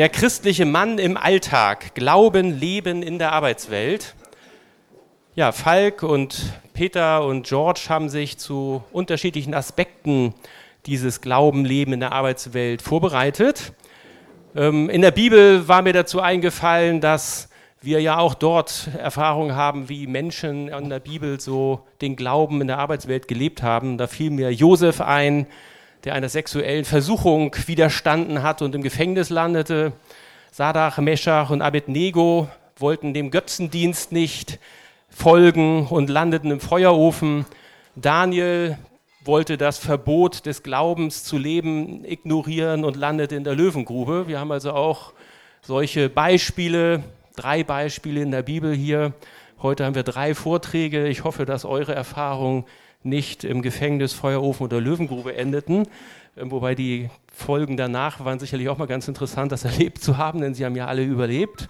Der christliche Mann im Alltag, Glauben, Leben in der Arbeitswelt. Ja, Falk und Peter und George haben sich zu unterschiedlichen Aspekten dieses Glauben, Leben in der Arbeitswelt vorbereitet. Ähm, in der Bibel war mir dazu eingefallen, dass wir ja auch dort Erfahrungen haben, wie Menschen in der Bibel so den Glauben in der Arbeitswelt gelebt haben. Da fiel mir Josef ein, der einer sexuellen Versuchung widerstanden hat und im Gefängnis landete. Sadach, Meschach und Abednego wollten dem Götzendienst nicht folgen und landeten im Feuerofen. Daniel wollte das Verbot des Glaubens zu leben ignorieren und landete in der Löwengrube. Wir haben also auch solche Beispiele, drei Beispiele in der Bibel hier. Heute haben wir drei Vorträge. Ich hoffe, dass eure Erfahrungen nicht im Gefängnis, Feuerofen oder Löwengrube endeten. Ähm, wobei die Folgen danach waren sicherlich auch mal ganz interessant, das erlebt zu haben, denn sie haben ja alle überlebt.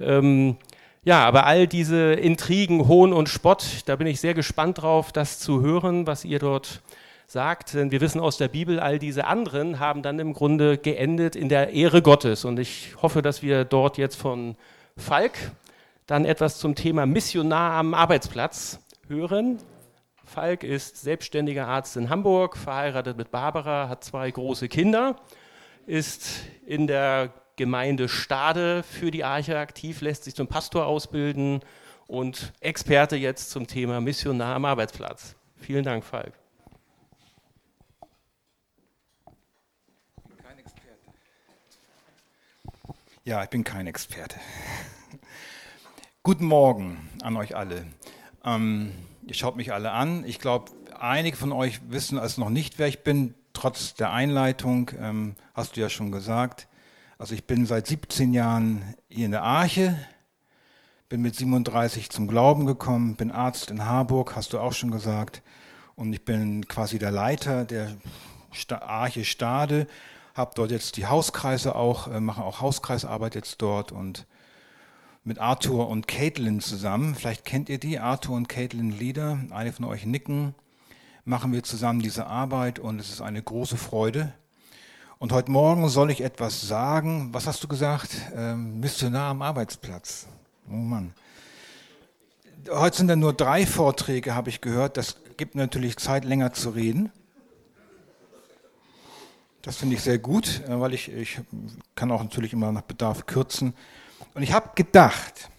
Ähm, ja, aber all diese Intrigen, Hohn und Spott, da bin ich sehr gespannt drauf, das zu hören, was ihr dort sagt. Denn wir wissen aus der Bibel, all diese anderen haben dann im Grunde geendet in der Ehre Gottes. Und ich hoffe, dass wir dort jetzt von Falk dann etwas zum Thema Missionar am Arbeitsplatz hören. Falk ist selbstständiger Arzt in Hamburg, verheiratet mit Barbara, hat zwei große Kinder, ist in der Gemeinde Stade für die Arche aktiv, lässt sich zum Pastor ausbilden und Experte jetzt zum Thema Missionar am Arbeitsplatz. Vielen Dank, Falk. Ja, ich bin kein Experte. Guten Morgen an euch alle. Ähm, ihr schaut mich alle an. Ich glaube, einige von euch wissen es noch nicht, wer ich bin. Trotz der Einleitung ähm, hast du ja schon gesagt. Also ich bin seit 17 Jahren hier in der Arche, bin mit 37 zum Glauben gekommen, bin Arzt in Harburg, hast du auch schon gesagt. Und ich bin quasi der Leiter der Arche Stade, habe dort jetzt die Hauskreise auch, äh, mache auch Hauskreisarbeit jetzt dort und mit Arthur und Caitlin zusammen. Vielleicht kennt ihr die, Arthur und Caitlin Lieder. Einige von euch nicken. Machen wir zusammen diese Arbeit und es ist eine große Freude. Und heute Morgen soll ich etwas sagen. Was hast du gesagt? Ähm, Missionar am Arbeitsplatz. Oh Mann. Heute sind dann nur drei Vorträge, habe ich gehört. Das gibt natürlich Zeit, länger zu reden. Das finde ich sehr gut, äh, weil ich, ich kann auch natürlich immer nach Bedarf kürzen. Und ich habe gedacht,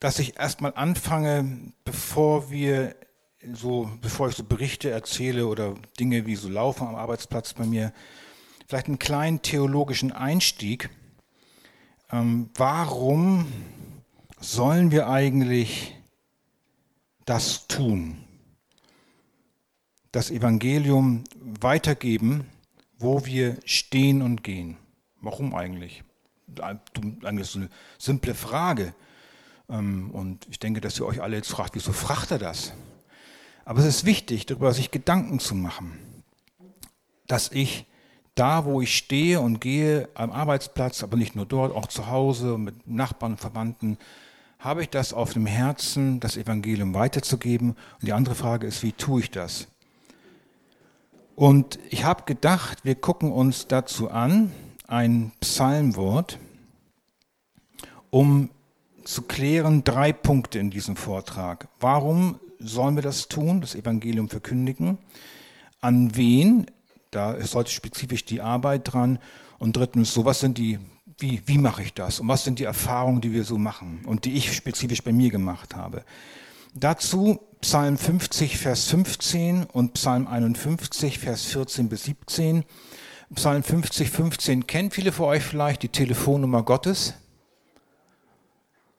dass ich erstmal anfange, bevor wir so, bevor ich so Berichte erzähle oder Dinge wie so laufen am Arbeitsplatz bei mir, vielleicht einen kleinen theologischen Einstieg. Ähm, warum sollen wir eigentlich das tun? Das Evangelium weitergeben, wo wir stehen und gehen. Warum eigentlich? Eigentlich so eine simple Frage. Ähm, und ich denke, dass ihr euch alle jetzt fragt, wieso fragt er das? Aber es ist wichtig, darüber sich Gedanken zu machen, dass ich da, wo ich stehe und gehe, am Arbeitsplatz, aber nicht nur dort, auch zu Hause, mit Nachbarn und Verwandten, habe ich das auf dem Herzen, das Evangelium weiterzugeben? Und die andere Frage ist, wie tue ich das? Und ich habe gedacht, wir gucken uns dazu an, ein Psalmwort, um zu klären drei Punkte in diesem Vortrag. Warum sollen wir das tun, das Evangelium verkündigen? An wen? Da ist heute spezifisch die Arbeit dran. Und drittens, so was sind die, wie, wie mache ich das? Und was sind die Erfahrungen, die wir so machen und die ich spezifisch bei mir gemacht habe? Dazu Psalm 50, Vers 15 und Psalm 51, Vers 14 bis 17. Psalm 50, 15 kennt viele von euch vielleicht die Telefonnummer Gottes.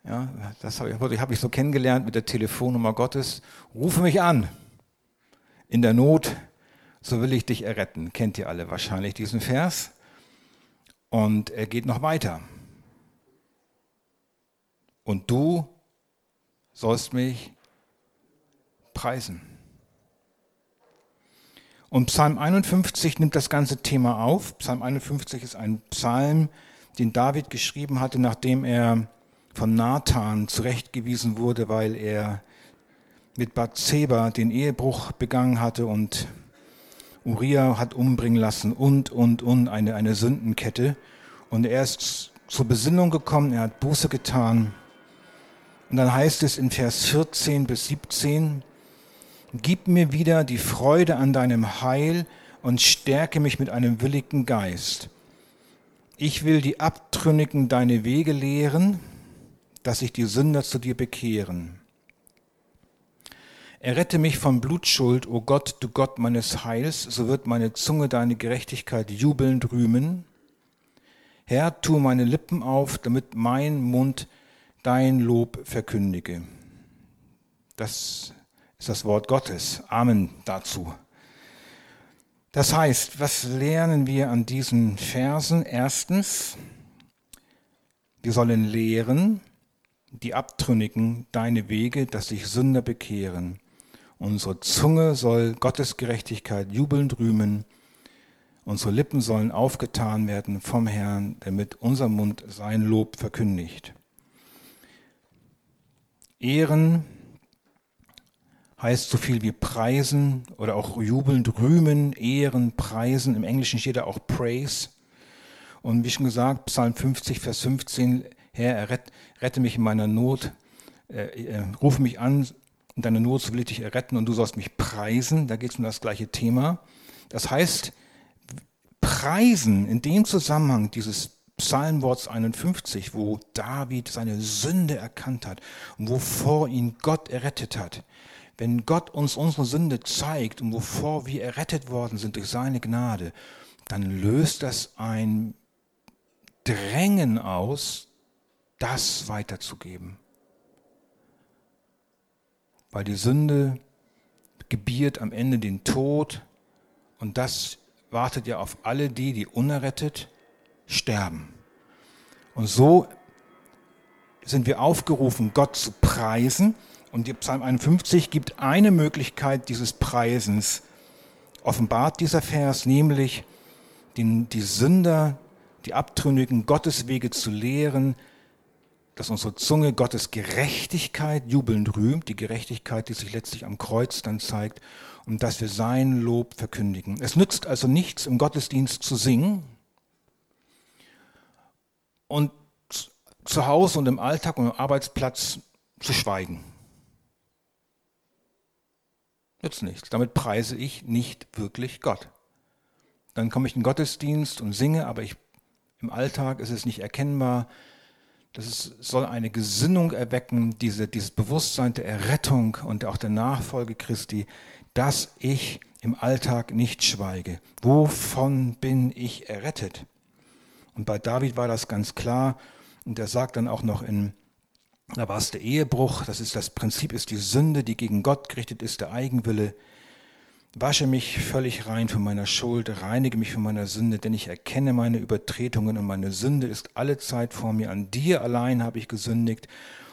Ja, das habe ich, hab ich so kennengelernt mit der Telefonnummer Gottes. Rufe mich an. In der Not, so will ich dich erretten. Kennt ihr alle wahrscheinlich diesen Vers? Und er geht noch weiter. Und du sollst mich preisen. Und Psalm 51 nimmt das ganze Thema auf. Psalm 51 ist ein Psalm, den David geschrieben hatte, nachdem er von Nathan zurechtgewiesen wurde, weil er mit Bathseba den Ehebruch begangen hatte und Uriah hat umbringen lassen und, und, und, eine, eine Sündenkette. Und er ist zur Besinnung gekommen, er hat Buße getan. Und dann heißt es in Vers 14 bis 17, Gib mir wieder die Freude an deinem Heil und stärke mich mit einem willigen Geist. Ich will die Abtrünnigen deine Wege lehren, dass sich die Sünder zu dir bekehren. Errette mich von Blutschuld, o Gott, du Gott meines Heils, so wird meine Zunge deine Gerechtigkeit jubelnd rühmen. Herr, tu meine Lippen auf, damit mein Mund dein Lob verkündige. Das ist das Wort Gottes. Amen dazu. Das heißt, was lernen wir an diesen Versen? Erstens, wir sollen lehren, die Abtrünnigen, deine Wege, dass sich Sünder bekehren. Unsere Zunge soll Gottes Gerechtigkeit jubelnd rühmen. Unsere Lippen sollen aufgetan werden vom Herrn, damit unser Mund sein Lob verkündigt. Ehren heißt so viel wie preisen oder auch jubelnd rühmen, ehren, preisen. Im Englischen steht da auch praise. Und wie schon gesagt, Psalm 50, Vers 15, Herr, rette mich in meiner Not, äh, äh, rufe mich an, in deiner Not will ich dich erretten und du sollst mich preisen. Da geht es um das gleiche Thema. Das heißt, preisen in dem Zusammenhang dieses Psalmworts 51, wo David seine Sünde erkannt hat und wovor ihn Gott errettet hat. Wenn Gott uns unsere Sünde zeigt und wovor wir errettet worden sind durch seine Gnade, dann löst das ein Drängen aus, das weiterzugeben. Weil die Sünde gebiert am Ende den Tod und das wartet ja auf alle die, die unerrettet sterben. Und so sind wir aufgerufen, Gott zu preisen und die Psalm 51 gibt eine Möglichkeit dieses Preisens. Offenbart dieser Vers nämlich, den, die Sünder, die Abtrünnigen Gottes Wege zu lehren, dass unsere Zunge Gottes Gerechtigkeit jubelnd rühmt, die Gerechtigkeit, die sich letztlich am Kreuz dann zeigt, und dass wir sein Lob verkündigen. Es nützt also nichts, im Gottesdienst zu singen und zu Hause und im Alltag und am Arbeitsplatz zu schweigen. Nützt nichts. Damit preise ich nicht wirklich Gott. Dann komme ich in den Gottesdienst und singe, aber ich, im Alltag ist es nicht erkennbar. Das ist, soll eine Gesinnung erwecken, diese, dieses Bewusstsein der Errettung und auch der Nachfolge Christi, dass ich im Alltag nicht schweige. Wovon bin ich errettet? Und bei David war das ganz klar. Und er sagt dann auch noch in da war es der Ehebruch, das ist das Prinzip, ist die Sünde, die gegen Gott gerichtet ist, der Eigenwille. Wasche mich völlig rein von meiner Schuld, reinige mich von meiner Sünde, denn ich erkenne meine Übertretungen und meine Sünde ist alle Zeit vor mir. An dir allein habe ich gesündigt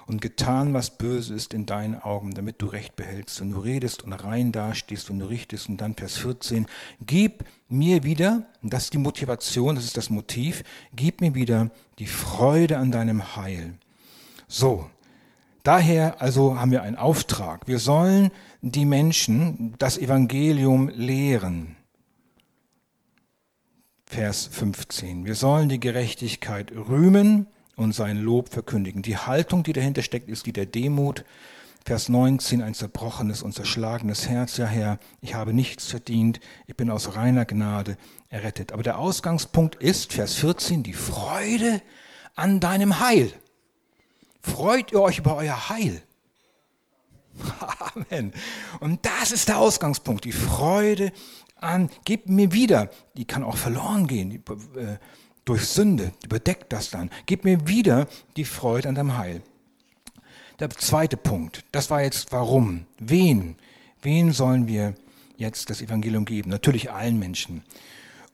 und getan, was böse ist in deinen Augen, damit du Recht behältst und du redest und rein dastehst und du richtest. Und dann Vers 14, gib mir wieder, das ist die Motivation, das ist das Motiv, gib mir wieder die Freude an deinem Heil so, daher also haben wir einen Auftrag. Wir sollen die Menschen das Evangelium lehren. Vers 15. Wir sollen die Gerechtigkeit rühmen und sein Lob verkündigen. Die Haltung, die dahinter steckt, ist die der Demut. Vers 19, ein zerbrochenes und zerschlagenes Herz, ja Herr, ich habe nichts verdient, ich bin aus reiner Gnade errettet. Aber der Ausgangspunkt ist, Vers 14, die Freude an deinem Heil. Freut ihr euch über euer Heil? Amen. Und das ist der Ausgangspunkt, die Freude an, gebt mir wieder, die kann auch verloren gehen äh, durch Sünde, überdeckt das dann. Gib mir wieder die Freude an deinem Heil. Der zweite Punkt, das war jetzt warum, wen, wen sollen wir jetzt das Evangelium geben? Natürlich allen Menschen.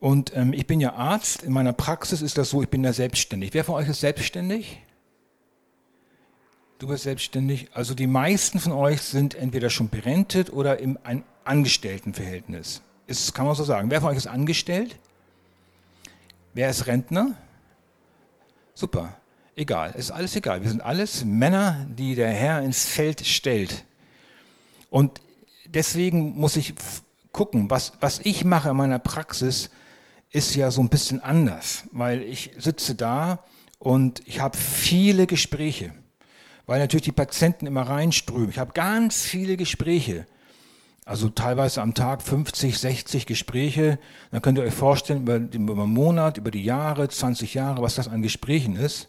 Und ähm, ich bin ja Arzt, in meiner Praxis ist das so, ich bin ja selbstständig. Wer von euch ist selbstständig? Du bist selbstständig. Also die meisten von euch sind entweder schon berentet oder im Angestelltenverhältnis. Ist, kann man so sagen. Wer von euch ist angestellt? Wer ist Rentner? Super. Egal. Ist alles egal. Wir sind alles Männer, die der Herr ins Feld stellt. Und deswegen muss ich gucken, was, was ich mache in meiner Praxis, ist ja so ein bisschen anders, weil ich sitze da und ich habe viele Gespräche, weil natürlich die Patienten immer reinströmen. Ich habe ganz viele Gespräche, also teilweise am Tag 50, 60 Gespräche. Dann könnt ihr euch vorstellen, über, einen Monat, über die Jahre, 20 Jahre, was das an Gesprächen ist.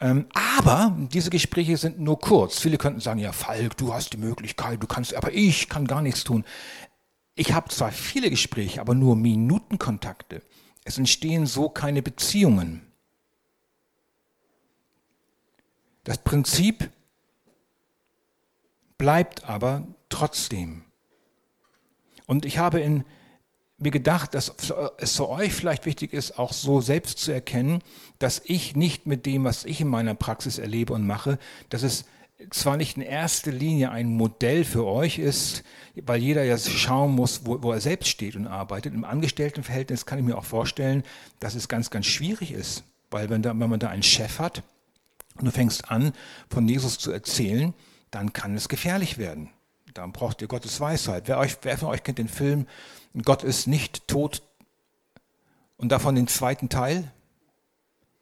Ähm, aber diese Gespräche sind nur kurz. Viele könnten sagen, ja, Falk, du hast die Möglichkeit, du kannst, aber ich kann gar nichts tun. Ich habe zwar viele Gespräche, aber nur Minutenkontakte. Es entstehen so keine Beziehungen. Das Prinzip bleibt aber trotzdem. Und ich habe in, mir gedacht, dass es für euch vielleicht wichtig ist, auch so selbst zu erkennen, dass ich nicht mit dem, was ich in meiner Praxis erlebe und mache, dass es zwar nicht in erster Linie ein Modell für euch ist, weil jeder ja schauen muss, wo, wo er selbst steht und arbeitet. Im Angestelltenverhältnis kann ich mir auch vorstellen, dass es ganz, ganz schwierig ist, weil wenn, da, wenn man da einen Chef hat und du fängst an, von Jesus zu erzählen, dann kann es gefährlich werden. Dann braucht ihr Gottes Weisheit. Wer, euch, wer von euch kennt den Film Gott ist nicht tot und davon den zweiten Teil?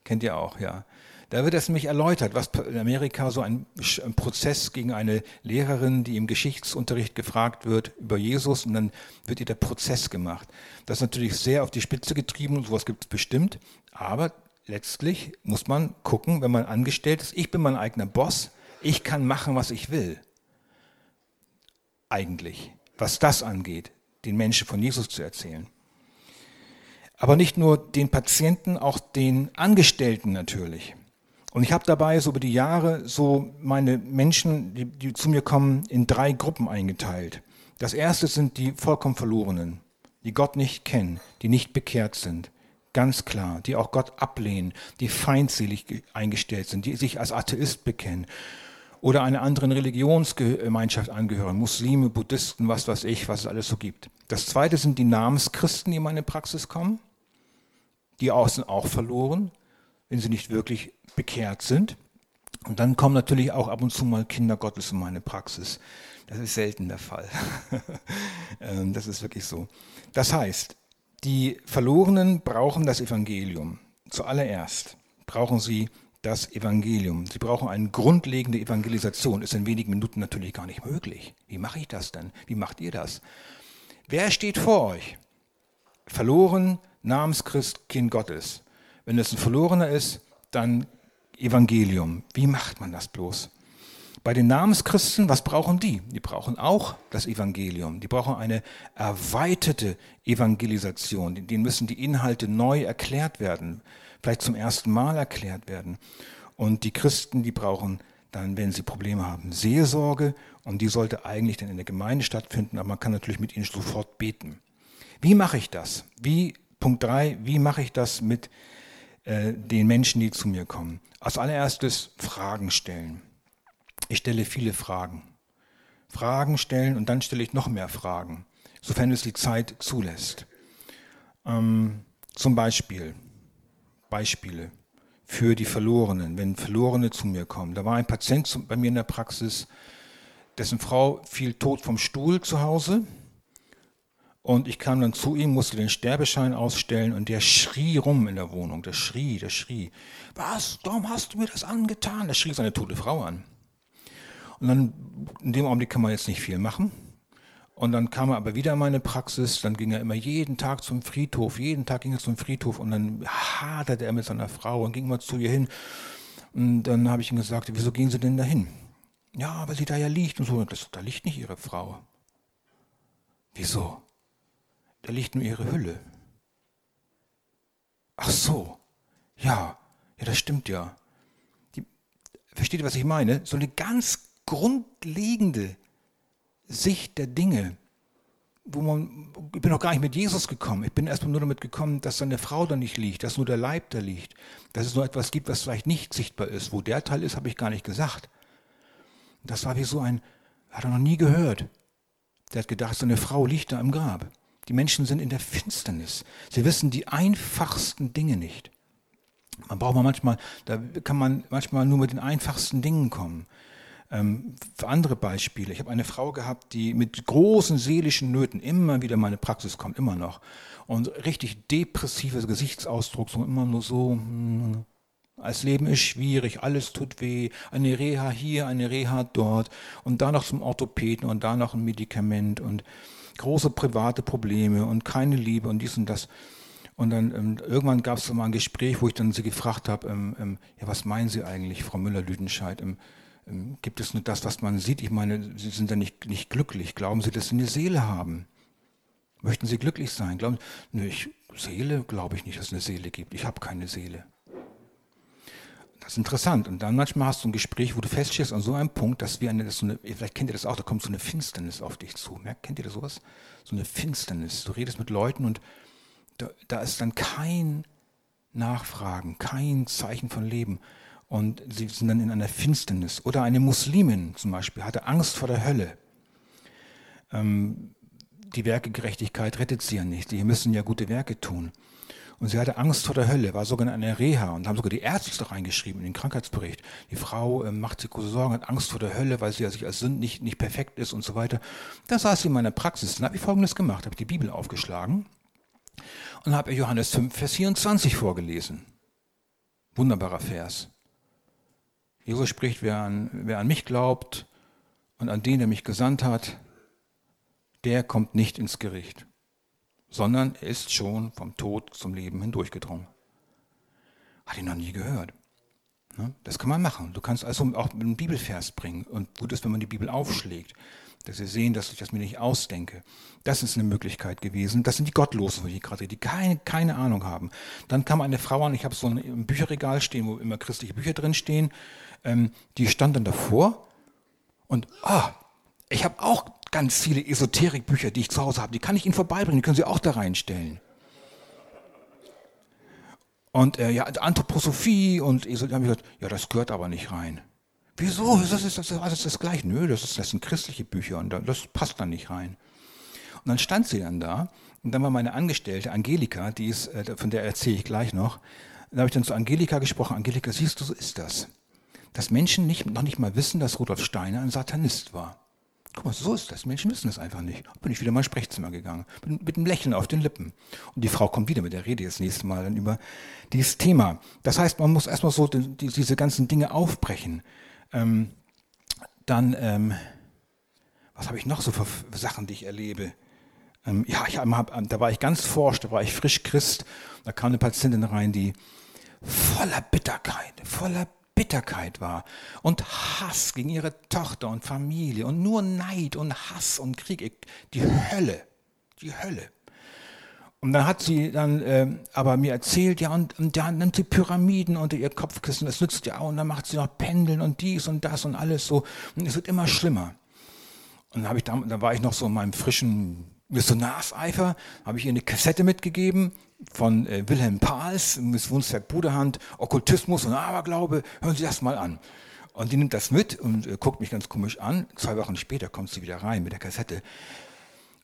Kennt ihr auch, ja. Da wird das nämlich erläutert, was in Amerika so ein, Prozess gegen eine Lehrerin, die im Geschichtsunterricht gefragt wird über Jesus und dann wird ihr der Prozess gemacht. Das ist natürlich sehr auf die Spitze getrieben und sowas gibt es bestimmt, aber letztlich muss man gucken, wenn man angestellt ist, ich bin mein eigener Boss, ich kann machen, was ich will. Eigentlich, was das angeht, den Menschen von Jesus zu erzählen. Aber nicht nur den Patienten, auch den Angestellten natürlich. Und ich habe dabei so über die Jahre so meine Menschen, die, die zu mir kommen, in drei Gruppen eingeteilt. Das erste sind die vollkommen Verlorenen, die Gott nicht kennen, die nicht bekehrt sind. Ganz klar, die auch Gott ablehnen, die feindselig eingestellt sind, die sich als Atheist bekennen oder einer anderen Religionsgemeinschaft angehören, Muslime, Buddhisten, was weiß ich, was es alles so gibt. Das zweite sind die Namenschristen, die in meine Praxis kommen. Die sind auch verloren wenn sie nicht wirklich bekehrt sind. Und dann kommen natürlich auch ab und zu mal Kinder Gottes in meine Praxis. Das ist selten der Fall. Ähm, das ist wirklich so. Das heißt, die Verlorenen brauchen das Evangelium. Zuallererst brauchen sie das Evangelium. Sie brauchen eine grundlegende Evangelisation. Ist in wenigen Minuten natürlich gar nicht möglich. Wie mache ich das denn? Wie macht ihr das? Wer steht vor euch? Verloren, Namenschrist, Kind Gottes. Wenn es ein Verlorener ist, dann Evangelium. Wie macht man das bloß? Bei den Namenschristen, was brauchen die? Die brauchen auch das Evangelium. Die brauchen eine erweiterte Evangelisation. Denen müssen die Inhalte neu erklärt werden, vielleicht zum ersten Mal erklärt werden. Und die Christen, die brauchen dann, wenn sie Probleme haben, Seelsorge. Und die sollte eigentlich dann in der Gemeinde stattfinden, aber man kann natürlich mit ihnen sofort beten. Wie mache ich das? Wie, Punkt drei, wie mache ich das mit äh, den Menschen, die zu mir kommen. Als allererstes Fragen stellen. Ich stelle viele Fragen. Fragen stellen und dann stelle ich noch mehr Fragen, sofern es die Zeit zulässt. Ähm, zum Beispiel, Beispiele für die Verlorenen, wenn Verlorene zu mir kommen. Da war ein Patient bei mir in der Praxis, dessen Frau fiel tot vom Stuhl zu Hause und ich kam dann zu ihm, musste den Sterbeschein ausstellen und der schrie rum in der Wohnung. Der schrie, der schrie. Was? Warum hast du mir das angetan? Der schrie seine tote Frau an. Und dann, in dem Augenblick kann man jetzt nicht viel machen. Und dann kam er aber wieder in meine Praxis, dann ging er immer jeden Tag zum Friedhof, jeden Tag ging er zum Friedhof und dann haderte er mit seiner Frau und ging mal zu ihr hin. Und dann habe ich ihm gesagt, wieso gehen Sie denn dahin? Ja, weil sie da ja liegt und so. Das, da liegt nicht Ihre Frau. Wieso? da liegt nur ihre Hülle. Ach so, ja, ja, das stimmt ja. Die, versteht ihr, was ich meine? So eine ganz grundlegende Sicht der Dinge, wo man, ich bin noch gar nicht mit Jesus gekommen. Ich bin erstmal nur damit gekommen, dass seine Frau da nicht liegt, dass nur der Leib da liegt, dass es nur etwas gibt, was vielleicht nicht sichtbar ist. Wo der Teil ist, habe ich gar nicht gesagt. Das war wie so ein, hat er noch nie gehört. Der hat gedacht, seine Frau liegt da im Grab. Die Menschen sind in der Finsternis. Sie wissen die einfachsten Dinge nicht. Man braucht man manchmal, da kann man manchmal nur mit den einfachsten Dingen kommen. Ähm, für andere Beispiele. Ich habe eine Frau gehabt, die mit großen seelischen Nöten immer wieder in meine Praxis kommt, immer noch. Und richtig depressives Gesichtsausdruck, so immer nur so, hm, das Leben ist schwierig, alles tut weh, eine Reha hier, eine Reha dort und da noch zum Orthopäden und da noch ein Medikament und große private Probleme und keine Liebe und dies und das. Und dann ähm, irgendwann gab es mal ein Gespräch, wo ich dann sie gefragt habe, ähm, ähm, ja, was meinen Sie eigentlich, Frau Müller-Lüdenscheid? Ähm, gibt es nur das, was man sieht? Ich meine, Sie sind ja nicht, nicht glücklich. Glauben Sie, dass Sie eine Seele haben? Möchten Sie glücklich sein? Glauben Sie, nee, ich, Seele glaube ich nicht, dass es eine Seele gibt. Ich habe keine Seele. Das ist interessant. Und dann manchmal hast du ein Gespräch, wo du feststellst an so einem Punkt, dass wir eine, dass so eine, vielleicht kennt ihr das auch, da kommt so eine Finsternis auf dich zu. Merkt, kennt ihr das sowas? So eine Finsternis. Du redest mit Leuten und da, da ist dann kein Nachfragen, kein Zeichen von Leben. Und sie sind dann in einer Finsternis. Oder eine Muslimin zum Beispiel hatte Angst vor der Hölle. Ähm, die Werkegerechtigkeit rettet sie ja nicht. Die müssen ja gute Werke tun. Und sie hatte Angst vor der Hölle, war sogar in einer Reha und haben sogar die Ärzte reingeschrieben in den Krankheitsbericht. Die Frau äh, macht sich große Sorgen, hat Angst vor der Hölle, weil sie ja sich als Sünd nicht, nicht perfekt ist und so weiter. Da saß sie in meiner Praxis. Dann habe ich Folgendes gemacht, habe die Bibel aufgeschlagen und habe Johannes 5, Vers 24 vorgelesen. Wunderbarer Vers. Jesus spricht, wer an, wer an mich glaubt und an den, der mich gesandt hat, der kommt nicht ins Gericht, sondern er ist schon vom Tod zum Leben hindurchgedrungen. Hat ihn noch nie gehört. Ne? Das kann man machen. Du kannst also auch einen Bibelvers bringen. Und gut ist, wenn man die Bibel aufschlägt dass sie sehen, dass ich das mir nicht ausdenke. Das ist eine Möglichkeit gewesen. Das sind die Gottlosen, ich gerade die keine, keine Ahnung haben. Dann kam eine Frau an, ich habe so ein Bücherregal stehen, wo immer christliche Bücher drin stehen. Ähm, die stand dann davor und ah, ich habe auch ganz viele Esoterikbücher, die ich zu Hause habe. Die kann ich Ihnen vorbeibringen, die können Sie auch da reinstellen. Und äh, ja, Anthroposophie und Esoterik, habe ich gesagt, ja, das gehört aber nicht rein. Wieso? Das ist das, das, das gleich. Nö, das, ist, das sind christliche Bücher und das passt da nicht rein. Und dann stand sie dann da und dann war meine Angestellte Angelika, die ist, äh, von der erzähle ich gleich noch. Da habe ich dann zu Angelika gesprochen. Angelika, siehst du, so ist das. Dass Menschen nicht, noch nicht mal wissen, dass Rudolf Steiner ein Satanist war. Guck mal, so ist das. Menschen wissen das einfach nicht. Bin ich wieder mal ins Sprechzimmer gegangen, mit, mit einem Lächeln auf den Lippen. Und die Frau kommt wieder mit der Rede das nächste Mal dann über dieses Thema. Das heißt, man muss erstmal so die, diese ganzen Dinge aufbrechen. Ähm, dann, ähm, was habe ich noch so für Sachen, die ich erlebe? Ähm, ja, ich hab, da war ich ganz forsch, da war ich frisch Christ. Da kam eine Patientin rein, die voller Bitterkeit, voller Bitterkeit war und Hass gegen ihre Tochter und Familie und nur Neid und Hass und Krieg. Die Hölle, die Hölle. Und dann hat sie dann äh, aber mir erzählt, ja, und, und da nimmt sie Pyramiden unter ihr Kopfkissen, das nützt ja auch, und dann macht sie noch Pendeln und dies und das und alles so. Und es wird immer schlimmer. Und dann, ich da, da war ich noch so in meinem frischen Missionarseifer, habe ich ihr eine Kassette mitgegeben von äh, Wilhelm Pahls, Miss Wunsberg Budehand, Okkultismus und Aberglaube, hören Sie das mal an. Und die nimmt das mit und äh, guckt mich ganz komisch an. Zwei Wochen später kommt sie wieder rein mit der Kassette.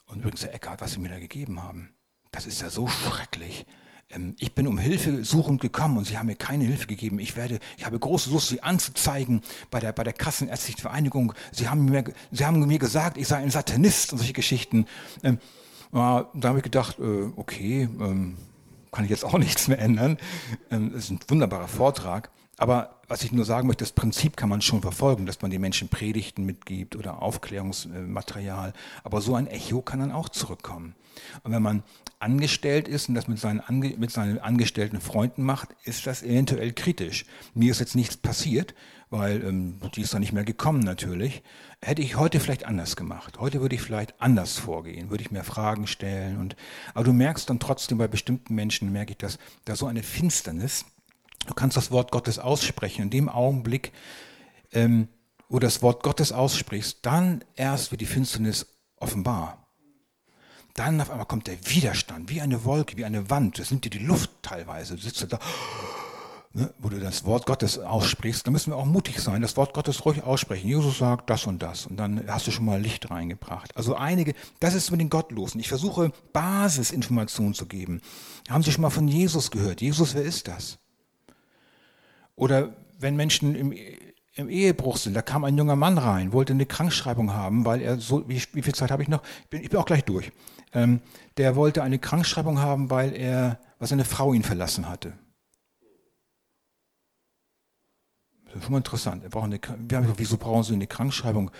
Und übrigens, Herr Eckhardt, was Sie mir da gegeben haben. Das ist ja so schrecklich. Ähm, ich bin um Hilfe suchend gekommen und Sie haben mir keine Hilfe gegeben. Ich werde, ich habe große Lust, Sie anzuzeigen bei der, bei der Kassenärztlichen Vereinigung. Sie haben mir, Sie haben mir gesagt, ich sei ein Satanist und solche Geschichten. Ähm, da habe ich gedacht, äh, okay, ähm, kann ich jetzt auch nichts mehr ändern. Das ist ein wunderbarer Vortrag. Aber was ich nur sagen möchte, das Prinzip kann man schon verfolgen, dass man den Menschen Predigten mitgibt oder Aufklärungsmaterial. Aber so ein Echo kann dann auch zurückkommen. Und wenn man angestellt ist und das mit seinen, Ange mit seinen angestellten Freunden macht, ist das eventuell kritisch. Mir ist jetzt nichts passiert, weil ähm, die ist dann nicht mehr gekommen natürlich. Hätte ich heute vielleicht anders gemacht. Heute würde ich vielleicht anders vorgehen, würde ich mehr Fragen stellen. Und, aber du merkst dann trotzdem bei bestimmten Menschen, merke ich das, da so eine Finsternis. Du kannst das Wort Gottes aussprechen. In dem Augenblick, ähm, wo du das Wort Gottes aussprichst, dann erst wird die Finsternis offenbar. Dann auf einmal kommt der Widerstand, wie eine Wolke, wie eine Wand. Das nimmt dir die Luft teilweise. Du sitzt da, ne, wo du das Wort Gottes aussprichst. Da müssen wir auch mutig sein, das Wort Gottes ruhig aussprechen. Jesus sagt das und das. Und dann hast du schon mal Licht reingebracht. Also einige, das ist mit den Gottlosen. Ich versuche Basisinformationen zu geben. Haben Sie schon mal von Jesus gehört? Jesus, wer ist das? Oder wenn Menschen im im Ehebruch sind. Da kam ein junger Mann rein, wollte eine Krankschreibung haben, weil er so, wie, wie viel Zeit habe ich noch? Ich bin, ich bin auch gleich durch. Ähm, der wollte eine Krankschreibung haben, weil er, weil seine Frau ihn verlassen hatte. Das ist schon mal interessant. Er braucht eine, haben wieso brauchen Sie eine Krankschreibung?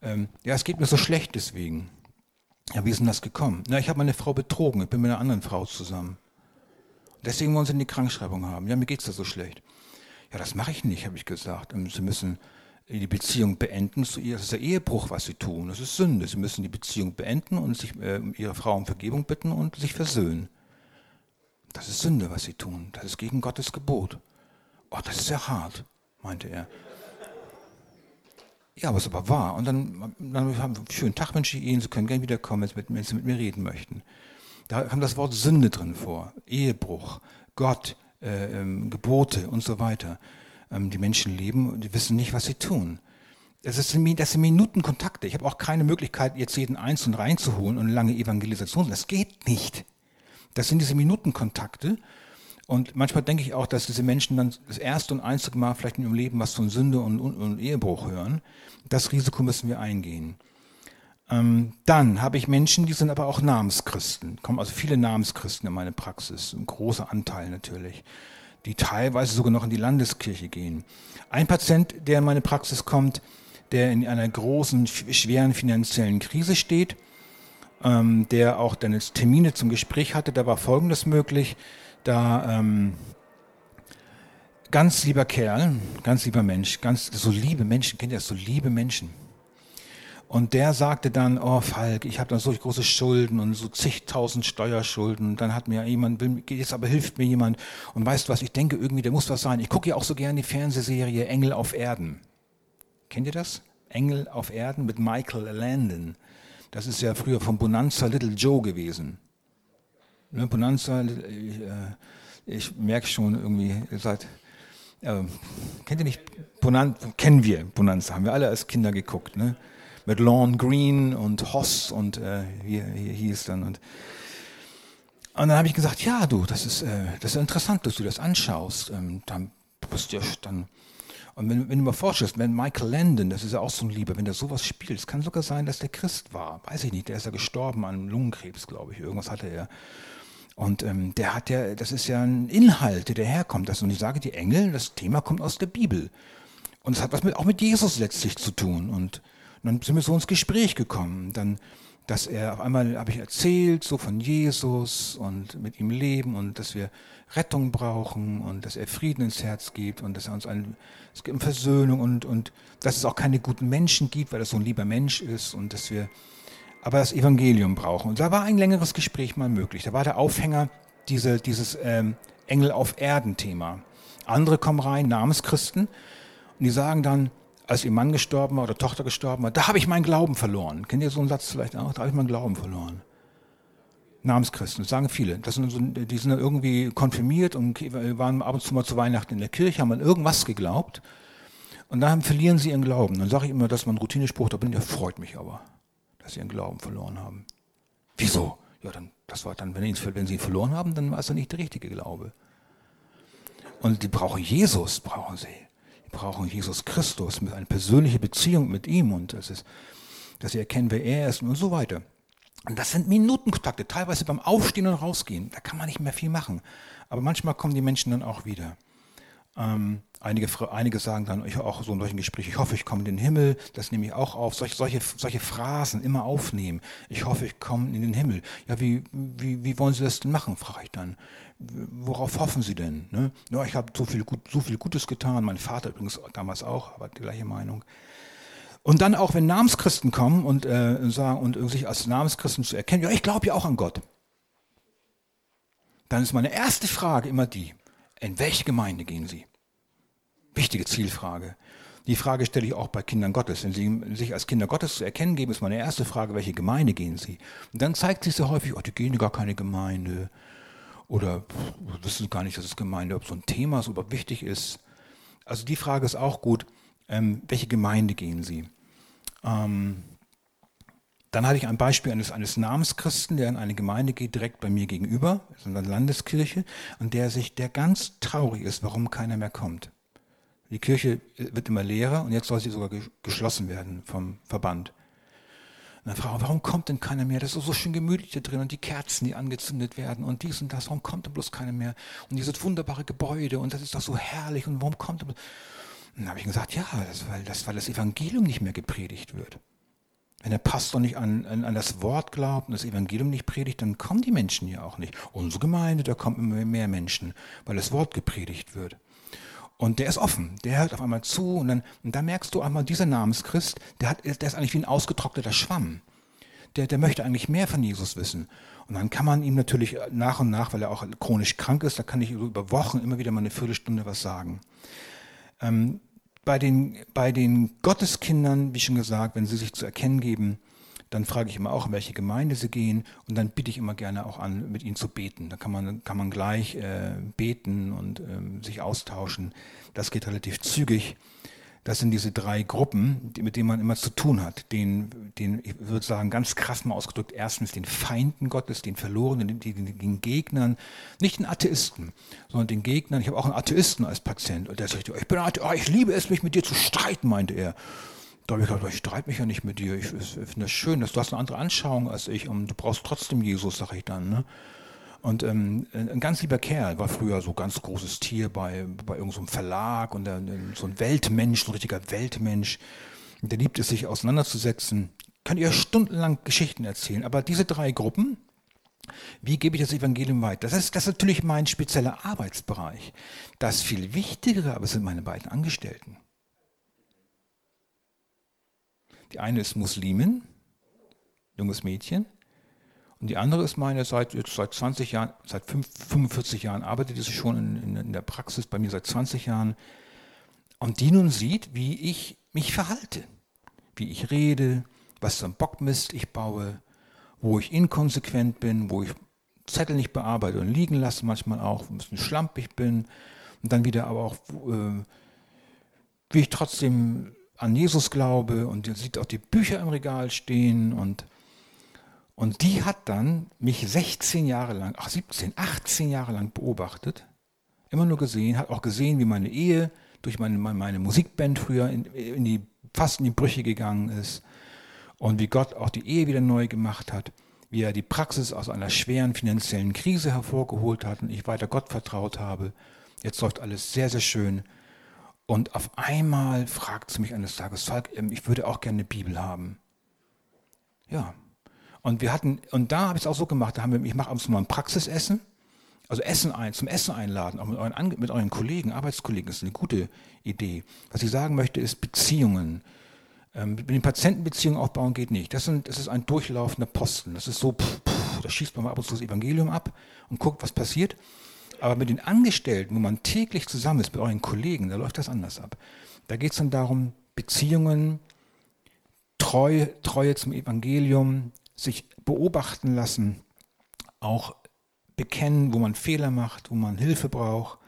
Ähm, ja, es geht mir so schlecht deswegen. Ja, wie ist denn das gekommen? Na, ich habe meine Frau betrogen, ich bin mit einer anderen Frau zusammen. Deswegen wollen Sie eine Krankschreibung haben. Ja, mir geht es da so schlecht. Ja, das mache ich nicht, habe ich gesagt. Sie müssen die Beziehung beenden zu ihr. Das ist der Ehebruch, was Sie tun. Das ist Sünde. Sie müssen die Beziehung beenden und sich äh, Ihre Frau um Vergebung bitten und sich versöhnen. Das ist Sünde, was Sie tun. Das ist gegen Gottes Gebot. Oh, das ist sehr hart, meinte er. Ja, aber es aber wahr. Und dann, dann haben wir einen schönen Tag wünsche ich Ihnen. Sie können gerne wiederkommen, wenn Sie mit mir reden möchten. Da kam das Wort Sünde drin vor. Ehebruch, Gott, äh, ähm, Gebote und so weiter. Ähm, die Menschen leben und die wissen nicht, was sie tun. Das, ist, das sind Minutenkontakte. Ich habe auch keine Möglichkeit, jetzt jeden Einzelnen reinzuholen und eine lange Evangelisation. Das geht nicht. Das sind diese Minutenkontakte. Und manchmal denke ich auch, dass diese Menschen dann das erste und einzige Mal vielleicht in ihrem Leben was von Sünde und, und, und Ehebruch hören. Das Risiko müssen wir eingehen. Ähm, dann habe ich Menschen, die sind aber auch Namenschristen. Kommen also viele Namenschristen in meine Praxis. Ein großer Anteil natürlich. Die teilweise sogar noch in die Landeskirche gehen. Ein Patient, der in meine Praxis kommt, der in einer großen, schweren finanziellen Krise steht, ähm, der auch dann jetzt Termine zum Gespräch hatte, da war Folgendes möglich. Da ähm, ganz lieber Kerl, ganz lieber Mensch, ganz so liebe Menschen, kennt ihr das, so liebe Menschen und der sagte dann, oh Falk, ich habe da so große Schulden und so zigtausend Steuerschulden. Dann hat mir jemand, jetzt aber hilft mir jemand. Und weißt du was, ich denke irgendwie, der muss was sein. Ich gucke ja auch so gerne die Fernsehserie Engel auf Erden. Kennt ihr das? Engel auf Erden mit Michael Landon. Das ist ja früher von Bonanza Little Joe gewesen. Ne, Bonanza, ich, äh, ich merke schon irgendwie, ihr seid, äh, kennt ihr nicht, Bonanza, kennen wir Bonanza, haben wir alle als Kinder geguckt. Ne? mit Lawn Green und Hoss und äh, wie, wie hieß dann. Und, und dann habe ich gesagt, ja du, das ist, äh, das ist interessant, dass du das anschaust. Ähm, dann bist du dann und wenn, wenn, du mal vorstellst, wenn Michael Landon, das ist ja auch so ein Lieber, wenn der sowas spielt, es kann sogar sein, dass der Christ war. Weiß ich nicht, der ist ja gestorben an Lungenkrebs, glaube ich. Irgendwas hatte er. Und ähm, der hat ja, das ist ja ein Inhalt, der herkommt. Das, und ich sage, die Engel, das Thema kommt aus der Bibel. Und es hat was mit, auch mit Jesus letztlich zu tun. Und dann sind wir so ins Gespräch gekommen. Dann, dass er auf einmal habe ich erzählt, so von Jesus und mit ihm leben und dass wir Rettung brauchen und dass er Frieden ins Herz gibt und dass er uns ein, es gibt Versöhnung und, und dass es auch keine guten Menschen gibt, weil er so ein lieber Mensch ist und dass wir aber das Evangelium brauchen. Und da war ein längeres Gespräch mal möglich. Da war der Aufhänger diese, dieses ähm, Engel auf Erden Thema. Andere kommen rein, Namenschristen, und die sagen dann, als ihr Mann gestorben war oder Tochter gestorben war, da habe ich meinen Glauben verloren. Kennt ihr so einen Satz vielleicht auch? Da habe ich meinen Glauben verloren. Namenschristen, das sagen viele. Das sind so, die sind irgendwie konfirmiert und waren ab und zu mal zu Weihnachten in der Kirche, haben an irgendwas geglaubt. Und dann verlieren sie ihren Glauben. Dann sage ich immer, dass man Routinespruch da bin, der freut mich aber, dass sie ihren Glauben verloren haben. Wieso? Ja, dann, das war dann, wenn, wenn sie ihn verloren haben, dann war es ja nicht der richtige Glaube. Und die brauchen Jesus, brauchen sie brauchen Jesus Christus mit einer persönlichen Beziehung mit ihm und das ist, dass sie erkennen, wer er ist und so weiter. Und das sind Minutenkontakte, teilweise beim Aufstehen und Rausgehen. Da kann man nicht mehr viel machen. Aber manchmal kommen die Menschen dann auch wieder. Ähm, einige, einige sagen dann, ich auch so in solchen Gesprächen, ich hoffe, ich komme in den Himmel, das nehme ich auch auf. Solche, solche, solche Phrasen immer aufnehmen. Ich hoffe, ich komme in den Himmel. Ja, wie, wie, wie wollen Sie das denn machen, frage ich dann worauf hoffen Sie denn? Ne? Ja, ich habe so viel, gut, so viel Gutes getan, mein Vater übrigens damals auch, aber die gleiche Meinung. Und dann auch, wenn Namenschristen kommen und äh, sagen und sich als Namenschristen zu erkennen, ja, ich glaube ja auch an Gott. Dann ist meine erste Frage immer die, in welche Gemeinde gehen Sie? Wichtige Zielfrage. Die Frage stelle ich auch bei Kindern Gottes. Wenn sie sich als Kinder Gottes zu erkennen geben, ist meine erste Frage, welche Gemeinde gehen sie? Und dann zeigt sich sehr häufig, oh, die gehen gar keine Gemeinde oder wissen gar nicht, dass es Gemeinde, ob so ein Thema so wichtig ist. Also die Frage ist auch gut, ähm, welche Gemeinde gehen Sie? Ähm, dann hatte ich ein Beispiel eines, eines Namenschristen, der in eine Gemeinde geht, direkt bei mir gegenüber, das ist eine Landeskirche, und der sich, der ganz traurig ist, warum keiner mehr kommt. Die Kirche wird immer leerer und jetzt soll sie sogar geschlossen werden vom Verband. Und dann frage ich, warum kommt denn keiner mehr? Das ist so schön gemütlich da drin und die Kerzen, die angezündet werden und dies und das, warum kommt denn bloß keiner mehr? Und dieses wunderbare Gebäude und das ist doch so herrlich und warum kommt denn bloß... Und dann habe ich gesagt, ja, das, weil, das, weil das Evangelium nicht mehr gepredigt wird. Wenn der Pastor nicht an, an, an, das Wort glaubt und das Evangelium nicht predigt, dann kommen die Menschen hier auch nicht. Unsere Gemeinde, da kommen immer mehr Menschen, weil das Wort gepredigt wird. Und der ist offen, der hört auf einmal zu und dann, und dann merkst du einmal, dieser Namenschrist, der, hat, der ist eigentlich wie ein ausgetrockneter Schwamm. Der, der möchte eigentlich mehr von Jesus wissen. Und dann kann man ihm natürlich nach und nach, weil er auch chronisch krank ist, da kann ich über Wochen immer wieder mal eine Viertelstunde was sagen. Ähm, bei den, bei den Gotteskindern, wie schon gesagt, wenn sie sich zu erkennen geben, dann frage ich immer auch, in welche Gemeinde sie gehen und dann biete ich immer gerne auch an, mit ihnen zu beten. Da kann man, kann man gleich äh, beten und ähm, sich austauschen. Das geht relativ zügig. Das sind diese drei Gruppen, die, mit denen man immer zu tun hat. Den, den, ich würde sagen, ganz krass mal ausgedrückt, erstens den Feinden Gottes, den Verlorenen, den, den, den Gegnern, nicht den Atheisten, sondern den Gegnern. Ich habe auch einen Atheisten als Patient. Und der sagt, ich, bin Atheist, oh, ich liebe es, mich mit dir zu streiten, meinte er. Da habe ich gesagt, ich streite mich ja nicht mit dir. Ich, finde das schön, dass du hast eine andere Anschauung als ich und du brauchst trotzdem Jesus, sage ich dann. Ne? Und ähm, ein ganz lieber Kerl, war früher so ganz großes Tier bei, bei irgendeinem so Verlag und der, so ein Weltmensch, ein richtiger Weltmensch. Der liebt es, sich auseinanderzusetzen. Könnt ihr stundenlang Geschichten erzählen, aber diese drei Gruppen, wie gebe ich das Evangelium weiter? Das ist, das ist natürlich mein spezieller Arbeitsbereich. Das viel Wichtigere aber sind meine beiden Angestellten. Die eine ist Muslimin, junges Mädchen, und die andere ist meine, seit, seit 20 Jahren, seit 45 Jahren arbeitet sie schon in, in, in der Praxis, bei mir seit 20 Jahren. Und die nun sieht, wie ich mich verhalte, wie ich rede, was für ein Bockmist ich baue, wo ich inkonsequent bin, wo ich Zettel nicht bearbeite und liegen lasse, manchmal auch, ein bisschen schlampig bin. Und dann wieder aber auch, äh, wie ich trotzdem an Jesus glaube und ihr sieht auch die Bücher im Regal stehen und und die hat dann mich 16 Jahre lang, ach 17, 18 Jahre lang beobachtet, immer nur gesehen, hat auch gesehen, wie meine Ehe durch meine, meine Musikband früher in, in die, fast in die Brüche gegangen ist und wie Gott auch die Ehe wieder neu gemacht hat, wie er die Praxis aus einer schweren finanziellen Krise hervorgeholt hat und ich weiter Gott vertraut habe. Jetzt läuft alles sehr, sehr schön. Und auf einmal fragt sie mich eines Tages, Falk, ähm, ich würde auch gerne eine Bibel haben. Ja, und wir hatten, und da habe ich es auch so gemacht, da haben wir, ich mache abends mal ein Praxisessen, also Essen ein, zum Essen einladen, auch mit euren, mit euren Kollegen, Arbeitskollegen, das ist eine gute Idee. Was ich sagen möchte, ist Beziehungen. Ähm, mit den Patienten Beziehungen aufbauen geht nicht. Das, sind, das ist ein durchlaufender Posten. Das ist so, pff, pff, da schießt man mal ab und zu das Evangelium ab und guckt, was passiert. Aber mit den Angestellten, wo man täglich zusammen ist, mit euren Kollegen, da läuft das anders ab. Da geht es dann darum, Beziehungen, Treu, Treue zum Evangelium, sich beobachten lassen, auch bekennen, wo man Fehler macht, wo man Hilfe braucht.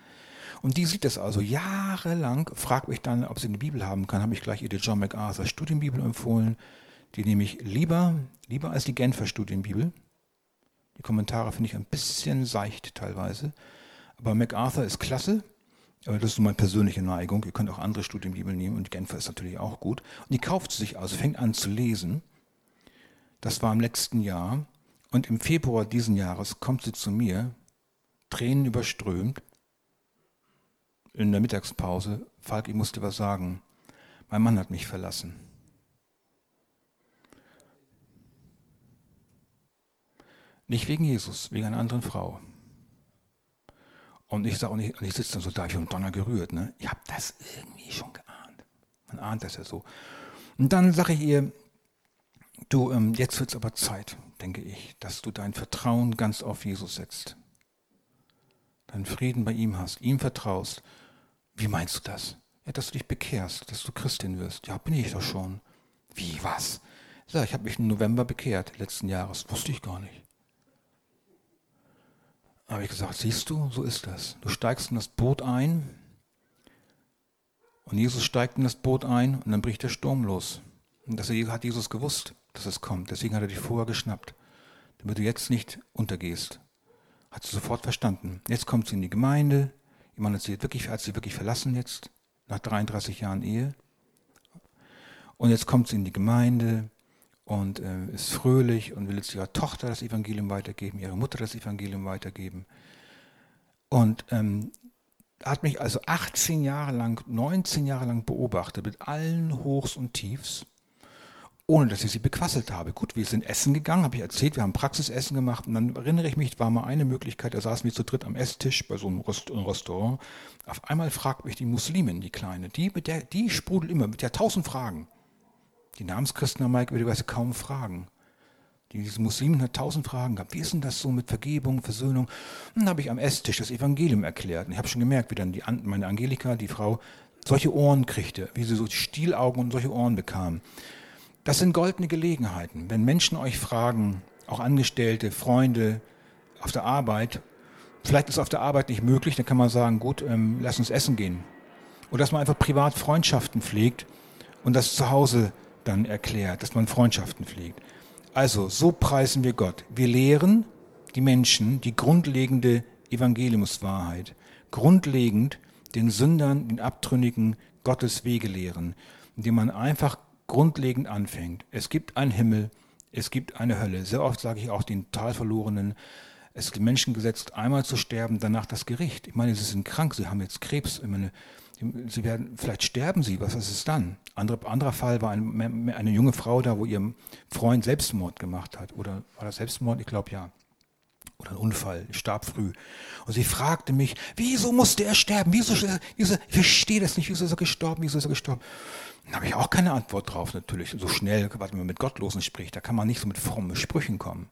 Und die sieht das also jahrelang, fragt mich dann, ob sie eine Bibel haben kann, habe ich gleich ihr die John MacArthur Studienbibel empfohlen. Die nehme ich lieber, lieber als die Genfer Studienbibel. Die Kommentare finde ich ein bisschen seicht teilweise. Aber MacArthur ist klasse. Aber das ist meine persönliche Neigung. Ihr könnt auch andere Studienbibeln nehmen und Genfer ist natürlich auch gut. Und die kauft sich also, fängt an zu lesen das war im letzten Jahr. Und im Februar diesen Jahres kommt sie zu mir, Tränen überströmt, in der Mittagspause. Falk, ich musste was sagen. Mein Mann hat mich verlassen. Nicht wegen Jesus, wegen einer anderen Frau. Und ich und ich, ich sitze dann so da, ich bin Donner gerührt. Ne? Ich habe das irgendwie schon geahnt. Man ahnt das ja so. Und dann sage ich ihr, Du, ähm, jetzt wird es aber Zeit, denke ich, dass du dein Vertrauen ganz auf Jesus setzt. Deinen Frieden bei ihm hast, ihm vertraust. Wie meinst du das? Ja, dass du dich bekehrst, dass du Christin wirst. Ja, bin ich doch schon. Wie, was? Ja, ich habe mich im November bekehrt, letzten Jahres. Wusste ich gar nicht. Habe ich gesagt, siehst du, so ist das. Du steigst in das Boot ein und Jesus steigt in das Boot ein und dann bricht der Sturm los. Und das hat Jesus gewusst dass es kommt. Deswegen hat er dich vorher geschnappt, damit du jetzt nicht untergehst. Hat sie sofort verstanden. Jetzt kommt sie in die Gemeinde. Jemand hat sie wirklich, hat sie wirklich verlassen jetzt. nach 33 Jahren Ehe. Und jetzt kommt sie in die Gemeinde und äh, ist fröhlich und will jetzt ihrer Tochter das Evangelium weitergeben, ihrer Mutter das Evangelium weitergeben. Und ähm, hat mich also 18 Jahre lang, 19 Jahre lang beobachtet mit allen Hochs und Tiefs ohne dass ich sie bequasselt habe. Gut, wir sind essen gegangen, habe ich erzählt, wir haben Praxisessen gemacht und dann erinnere ich mich, war mal eine Möglichkeit, da saßen wir zu dritt am Esstisch bei so einem Restaurant. Auf einmal fragt mich die Muslimin, die Kleine, die, mit der, die sprudelt immer, mit der tausend Fragen. Die Namenschristen haben möglicherweise kaum Fragen. Diese Muslimen hat tausend Fragen gehabt. Wie ist denn das so mit Vergebung, Versöhnung? Dann habe ich am Esstisch das Evangelium erklärt. Und ich habe schon gemerkt, wie dann die, meine Angelika, die Frau, solche Ohren kriegte, wie sie so Stielaugen und solche Ohren bekam. Das sind goldene Gelegenheiten. Wenn Menschen euch fragen, auch Angestellte, Freunde auf der Arbeit, vielleicht ist auf der Arbeit nicht möglich, dann kann man sagen, gut, ähm, lass uns essen gehen. Oder dass man einfach privat Freundschaften pflegt und das zu Hause dann erklärt, dass man Freundschaften pflegt. Also, so preisen wir Gott. Wir lehren die Menschen die grundlegende Evangeliumswahrheit. Grundlegend den Sündern, den Abtrünnigen Gottes Wege lehren, indem man einfach grundlegend anfängt. Es gibt einen Himmel, es gibt eine Hölle. Sehr oft sage ich auch den Talverlorenen, es ist Menschen gesetzt, einmal zu sterben, danach das Gericht. Ich meine, sie sind krank, sie haben jetzt Krebs. Ich meine, sie werden, vielleicht sterben sie, was ist es dann? Andere, anderer Fall war eine, eine junge Frau da, wo ihr Freund Selbstmord gemacht hat. Oder war das Selbstmord? Ich glaube ja. Oder ein Unfall, starb früh. Und sie fragte mich, wieso musste er sterben? Wieso, wieso ich verstehe das nicht, wieso ist er gestorben? Wieso ist er gestorben? Da habe ich auch keine Antwort drauf, natürlich. So schnell, was man mit Gottlosen spricht, da kann man nicht so mit frommen Sprüchen kommen.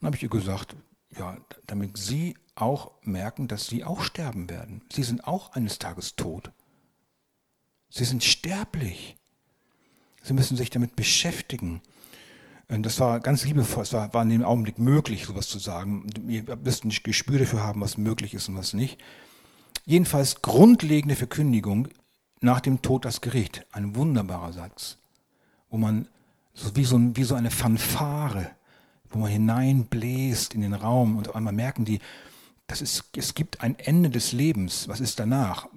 Dann habe ich ihr gesagt, ja, damit Sie auch merken, dass Sie auch sterben werden. Sie sind auch eines Tages tot. Sie sind sterblich. Sie müssen sich damit beschäftigen. Und das war ganz liebevoll, es war, war in dem Augenblick möglich, sowas zu sagen. Ihr müsst ein Gespür dafür haben, was möglich ist und was nicht. Jedenfalls grundlegende Verkündigung nach dem Tod das Gericht. Ein wunderbarer Satz, wo man so wie so, wie so eine Fanfare, wo man hineinbläst in den Raum und auf einmal merken die, das ist, es gibt ein Ende des Lebens. Was ist danach?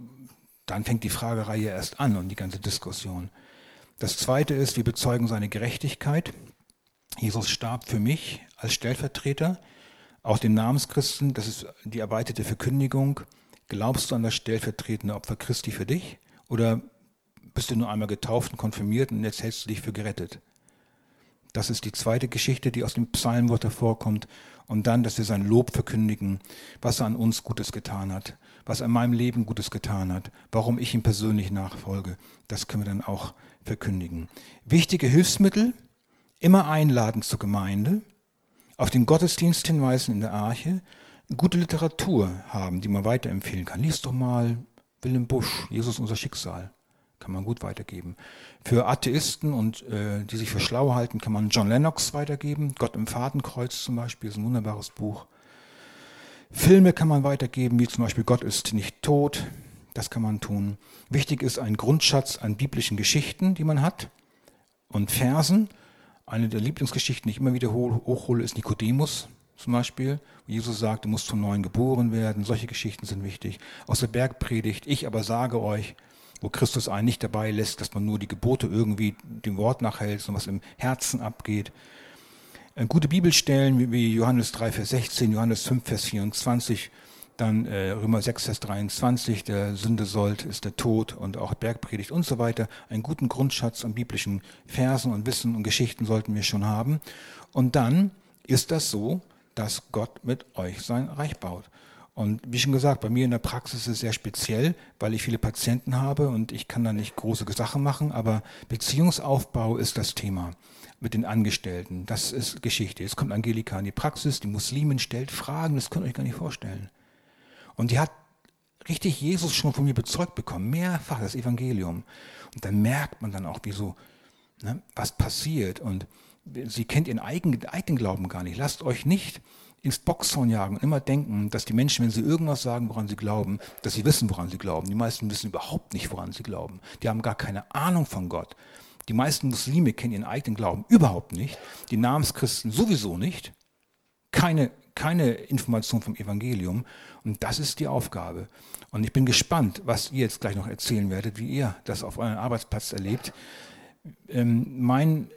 Dann fängt die Fragereihe erst an und die ganze Diskussion. Das zweite ist, wir bezeugen seine Gerechtigkeit. Jesus starb für mich als Stellvertreter. Auch den Namenschristen, das ist die erweiterte Verkündigung. Glaubst du an das stellvertretende Opfer Christi für dich? Oder bist du nur einmal getauft und konfirmiert und jetzt hältst du dich für gerettet? Das ist die zweite Geschichte, die aus dem Psalmwort hervorkommt. Und dann, dass wir sein Lob verkündigen, was er an uns Gutes getan hat, was er in meinem Leben Gutes getan hat, warum ich ihm persönlich nachfolge. Das können wir dann auch verkündigen. Wichtige Hilfsmittel, immer einladen zur Gemeinde, auf den Gottesdienst hinweisen in der Arche, gute Literatur haben, die man weiterempfehlen kann. Lies doch mal Willem Busch, Jesus unser Schicksal, kann man gut weitergeben. Für Atheisten und äh, die sich für schlau halten, kann man John Lennox weitergeben. Gott im Fadenkreuz zum Beispiel ist ein wunderbares Buch. Filme kann man weitergeben, wie zum Beispiel Gott ist nicht tot. Das kann man tun. Wichtig ist ein Grundschatz an biblischen Geschichten, die man hat und Versen. Eine der Lieblingsgeschichten, die ich immer wieder hochhole, ist Nikodemus zum Beispiel, Jesus sagt, du musst zum Neuen geboren werden. Solche Geschichten sind wichtig. Aus der Bergpredigt, ich aber sage euch, wo Christus einen nicht dabei lässt, dass man nur die Gebote irgendwie dem Wort nachhält, sondern was im Herzen abgeht. Äh, gute Bibelstellen wie Johannes 3, Vers 16, Johannes 5, Vers 24, dann äh, Römer 6, Vers 23, der Sünde sollt, ist der Tod und auch Bergpredigt und so weiter. Einen guten Grundschatz an biblischen Versen und Wissen und Geschichten sollten wir schon haben. Und dann ist das so, dass Gott mit euch sein Reich baut. Und wie schon gesagt, bei mir in der Praxis ist es sehr speziell, weil ich viele Patienten habe und ich kann da nicht große Sachen machen, aber Beziehungsaufbau ist das Thema mit den Angestellten. Das ist Geschichte. Jetzt kommt Angelika in die Praxis, die Muslimin stellt Fragen, das könnt ihr euch gar nicht vorstellen. Und die hat richtig Jesus schon von mir bezeugt bekommen, mehrfach das Evangelium. Und dann merkt man dann auch, wie so, ne, was passiert. Und sie kennt ihren eigenen, eigenen Glauben gar nicht. Lasst euch nicht ins Boxhorn jagen und immer denken, dass die Menschen, wenn sie irgendwas sagen, woran sie glauben, dass sie wissen, woran sie glauben. Die meisten wissen überhaupt nicht, woran sie glauben. Die haben gar keine Ahnung von Gott. Die meisten Muslime kennen ihren eigenen Glauben überhaupt nicht. Die Namenschristen sowieso nicht. Keine keine Information vom Evangelium. Und das ist die Aufgabe. Und ich bin gespannt, was ihr jetzt gleich noch erzählen werdet, wie ihr das auf eurem Arbeitsplatz erlebt. Ähm, mein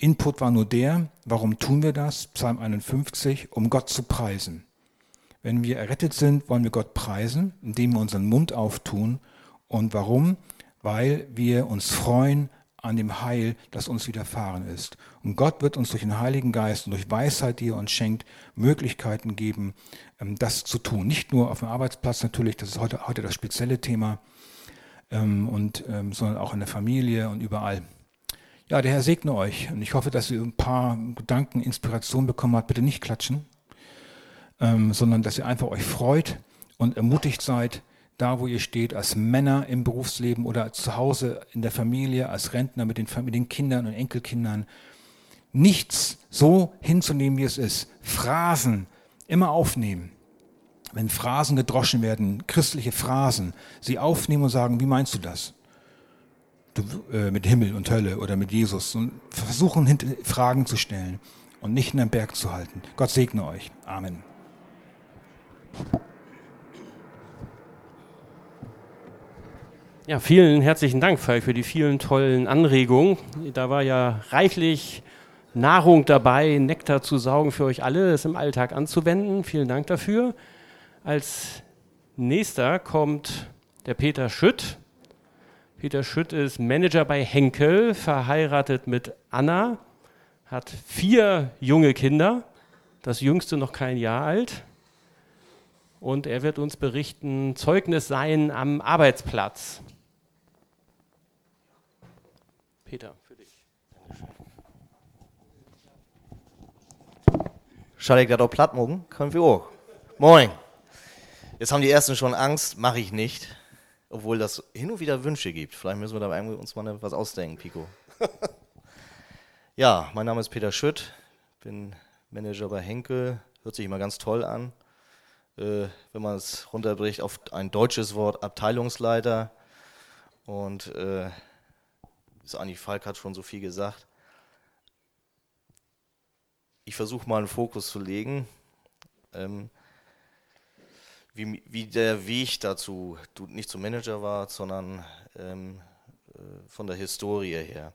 Input war nur der, warum tun wir das? Psalm 51, um Gott zu preisen. Wenn wir errettet sind, wollen wir Gott preisen, indem wir unseren Mund auftun. Und warum? Weil wir uns freuen an dem Heil, das uns widerfahren ist. Und Gott wird uns durch den Heiligen Geist und durch Weisheit, die er uns schenkt, Möglichkeiten geben, ähm, das zu tun. Nicht nur auf dem Arbeitsplatz natürlich, das ist heute, heute das spezielle Thema, ähm, und, ähm, sondern auch in der Familie und überall. Ja, der Herr segne euch und ich hoffe, dass ihr ein paar Gedanken, Inspiration bekommen habt. Bitte nicht klatschen, sondern dass ihr einfach euch freut und ermutigt seid, da wo ihr steht, als Männer im Berufsleben oder zu Hause in der Familie, als Rentner mit den, mit den Kindern und Enkelkindern, nichts so hinzunehmen, wie es ist. Phrasen immer aufnehmen. Wenn Phrasen gedroschen werden, christliche Phrasen, sie aufnehmen und sagen, wie meinst du das? Äh, mit Himmel und Hölle oder mit Jesus und versuchen, Fragen zu stellen und nicht in den Berg zu halten. Gott segne euch. Amen. Ja, vielen herzlichen Dank, Falk, für die vielen tollen Anregungen. Da war ja reichlich Nahrung dabei, Nektar zu saugen für euch alle, es im Alltag anzuwenden. Vielen Dank dafür. Als nächster kommt der Peter Schütt. Peter Schütt ist Manager bei Henkel, verheiratet mit Anna, hat vier junge Kinder, das jüngste noch kein Jahr alt. Und er wird uns berichten, Zeugnis sein am Arbeitsplatz. Peter, für dich. Schall ich das auch platt morgen? Können wir auch. Moin. Jetzt haben die Ersten schon Angst, mache ich nicht. Obwohl das hin und wieder Wünsche gibt. Vielleicht müssen wir da uns mal was ausdenken, Pico. ja, mein Name ist Peter Schütt, bin Manager bei Henkel. Hört sich immer ganz toll an. Äh, wenn man es runterbricht auf ein deutsches Wort, Abteilungsleiter. Und äh, ist eigentlich, Falk hat schon so viel gesagt. Ich versuche mal einen Fokus zu legen, ähm, wie, wie der Weg dazu, du nicht zum Manager war, sondern ähm, äh, von der Historie her.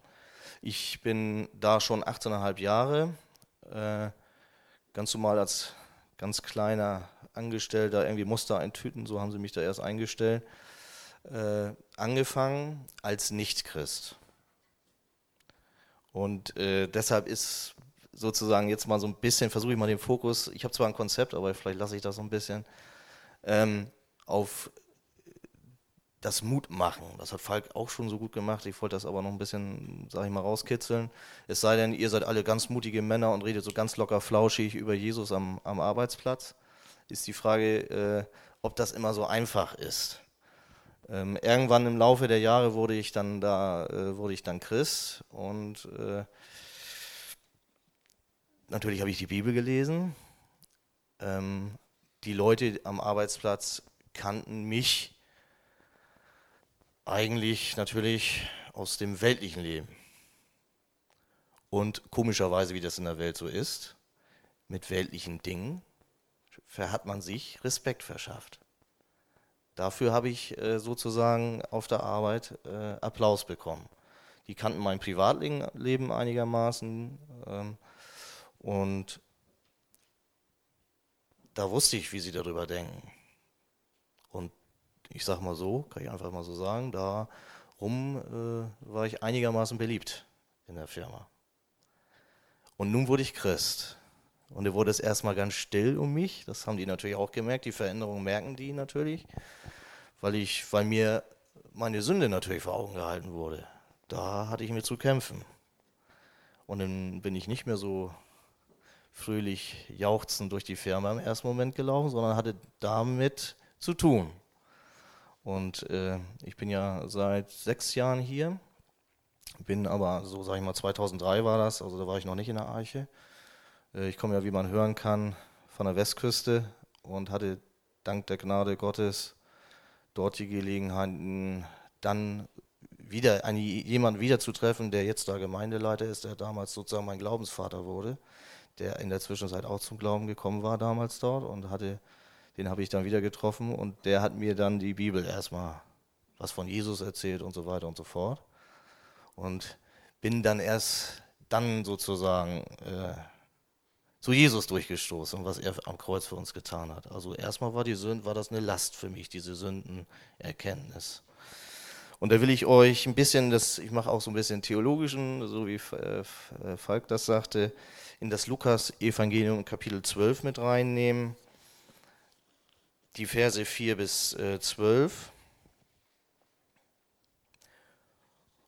Ich bin da schon 18,5 Jahre, äh, ganz normal als ganz kleiner Angestellter, irgendwie musste eintüten, so haben sie mich da erst eingestellt, äh, angefangen als Nicht-Christ. Und äh, deshalb ist sozusagen jetzt mal so ein bisschen, versuche ich mal den Fokus, ich habe zwar ein Konzept, aber vielleicht lasse ich das so ein bisschen, ähm, auf das Mut machen. Das hat Falk auch schon so gut gemacht. Ich wollte das aber noch ein bisschen, sage ich mal, rauskitzeln. Es sei denn, ihr seid alle ganz mutige Männer und redet so ganz locker flauschig über Jesus am, am Arbeitsplatz. Ist die Frage, äh, ob das immer so einfach ist. Ähm, irgendwann im Laufe der Jahre wurde ich dann da, äh, wurde ich dann Christ und äh, natürlich habe ich die Bibel gelesen. Ähm, die Leute am Arbeitsplatz kannten mich eigentlich natürlich aus dem weltlichen Leben. Und komischerweise, wie das in der Welt so ist, mit weltlichen Dingen hat man sich Respekt verschafft. Dafür habe ich äh, sozusagen auf der Arbeit äh, Applaus bekommen. Die kannten mein Privatleben einigermaßen ähm, und da wusste ich, wie sie darüber denken. Und ich sage mal so, kann ich einfach mal so sagen, darum äh, war ich einigermaßen beliebt in der Firma. Und nun wurde ich Christ. Und da wurde es erstmal ganz still um mich. Das haben die natürlich auch gemerkt. Die Veränderungen merken die natürlich, weil ich, weil mir meine Sünde natürlich vor Augen gehalten wurde. Da hatte ich mir zu kämpfen. Und dann bin ich nicht mehr so fröhlich jauchzend durch die Firma im ersten Moment gelaufen, sondern hatte damit zu tun. Und äh, ich bin ja seit sechs Jahren hier, bin aber, so sage ich mal, 2003 war das, also da war ich noch nicht in der Arche. Äh, ich komme ja, wie man hören kann, von der Westküste und hatte dank der Gnade Gottes dort die Gelegenheit, dann wieder einen, jemanden wiederzutreffen, der jetzt da Gemeindeleiter ist, der damals sozusagen mein Glaubensvater wurde, der in der Zwischenzeit auch zum Glauben gekommen war damals dort und hatte, den habe ich dann wieder getroffen und der hat mir dann die Bibel erstmal was von Jesus erzählt und so weiter und so fort. Und bin dann erst dann sozusagen äh, zu Jesus durchgestoßen was er am Kreuz für uns getan hat. Also erstmal war die Sünde, war das eine Last für mich, diese Sündenerkenntnis. Und da will ich euch ein bisschen, das, ich mache auch so ein bisschen theologischen, so wie äh, Falk das sagte, in das Lukas-Evangelium Kapitel 12 mit reinnehmen. Die Verse 4 bis 12. Äh,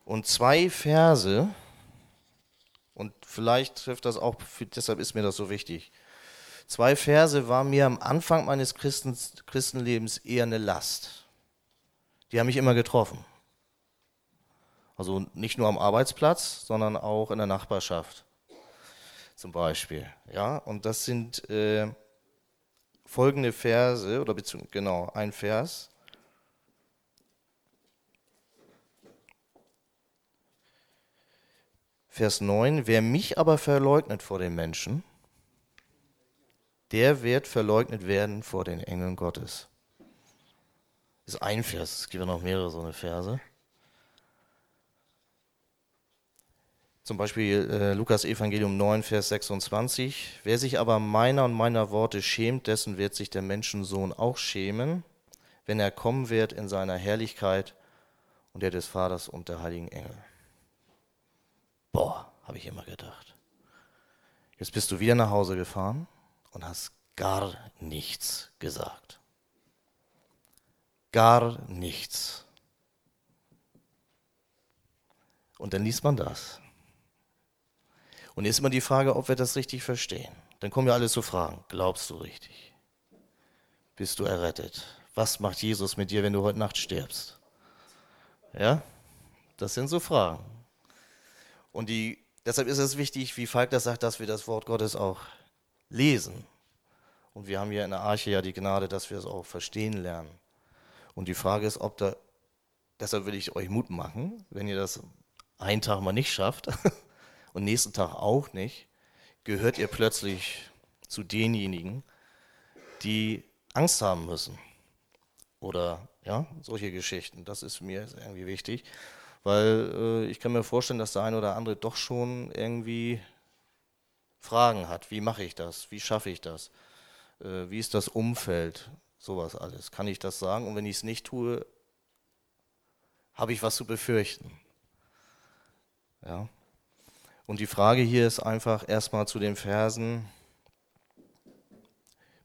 und zwei Verse, und vielleicht trifft das auch, deshalb ist mir das so wichtig. Zwei Verse waren mir am Anfang meines Christen, Christenlebens eher eine Last. Die haben mich immer getroffen. Also nicht nur am Arbeitsplatz, sondern auch in der Nachbarschaft zum Beispiel. Ja, und das sind äh, folgende Verse, oder beziehungsweise genau, ein Vers. Vers 9, wer mich aber verleugnet vor den Menschen, der wird verleugnet werden vor den Engeln Gottes. Das ist ein Vers, es gibt ja noch mehrere so eine Verse. Zum Beispiel äh, Lukas Evangelium 9, Vers 26. Wer sich aber meiner und meiner Worte schämt, dessen wird sich der Menschensohn auch schämen, wenn er kommen wird in seiner Herrlichkeit und der des Vaters und der heiligen Engel. Boah, habe ich immer gedacht. Jetzt bist du wieder nach Hause gefahren und hast gar nichts gesagt. Gar nichts. Und dann liest man das. Und jetzt ist immer die Frage, ob wir das richtig verstehen. Dann kommen ja alle zu Fragen. Glaubst du richtig? Bist du errettet? Was macht Jesus mit dir, wenn du heute Nacht stirbst? Ja? Das sind so Fragen. Und die, deshalb ist es wichtig, wie Falk das sagt, dass wir das Wort Gottes auch lesen. Und wir haben ja in der Arche ja die Gnade, dass wir es auch verstehen lernen. Und die Frage ist, ob da, deshalb will ich euch Mut machen, wenn ihr das einen Tag mal nicht schafft und nächsten Tag auch nicht, gehört ihr plötzlich zu denjenigen, die Angst haben müssen. Oder ja, solche Geschichten. Das ist mir irgendwie wichtig. Weil äh, ich kann mir vorstellen, dass der eine oder andere doch schon irgendwie Fragen hat. Wie mache ich das? Wie schaffe ich das? Äh, wie ist das Umfeld? Sowas alles. Kann ich das sagen? Und wenn ich es nicht tue, habe ich was zu befürchten. Ja. Und die Frage hier ist einfach erstmal zu den Versen,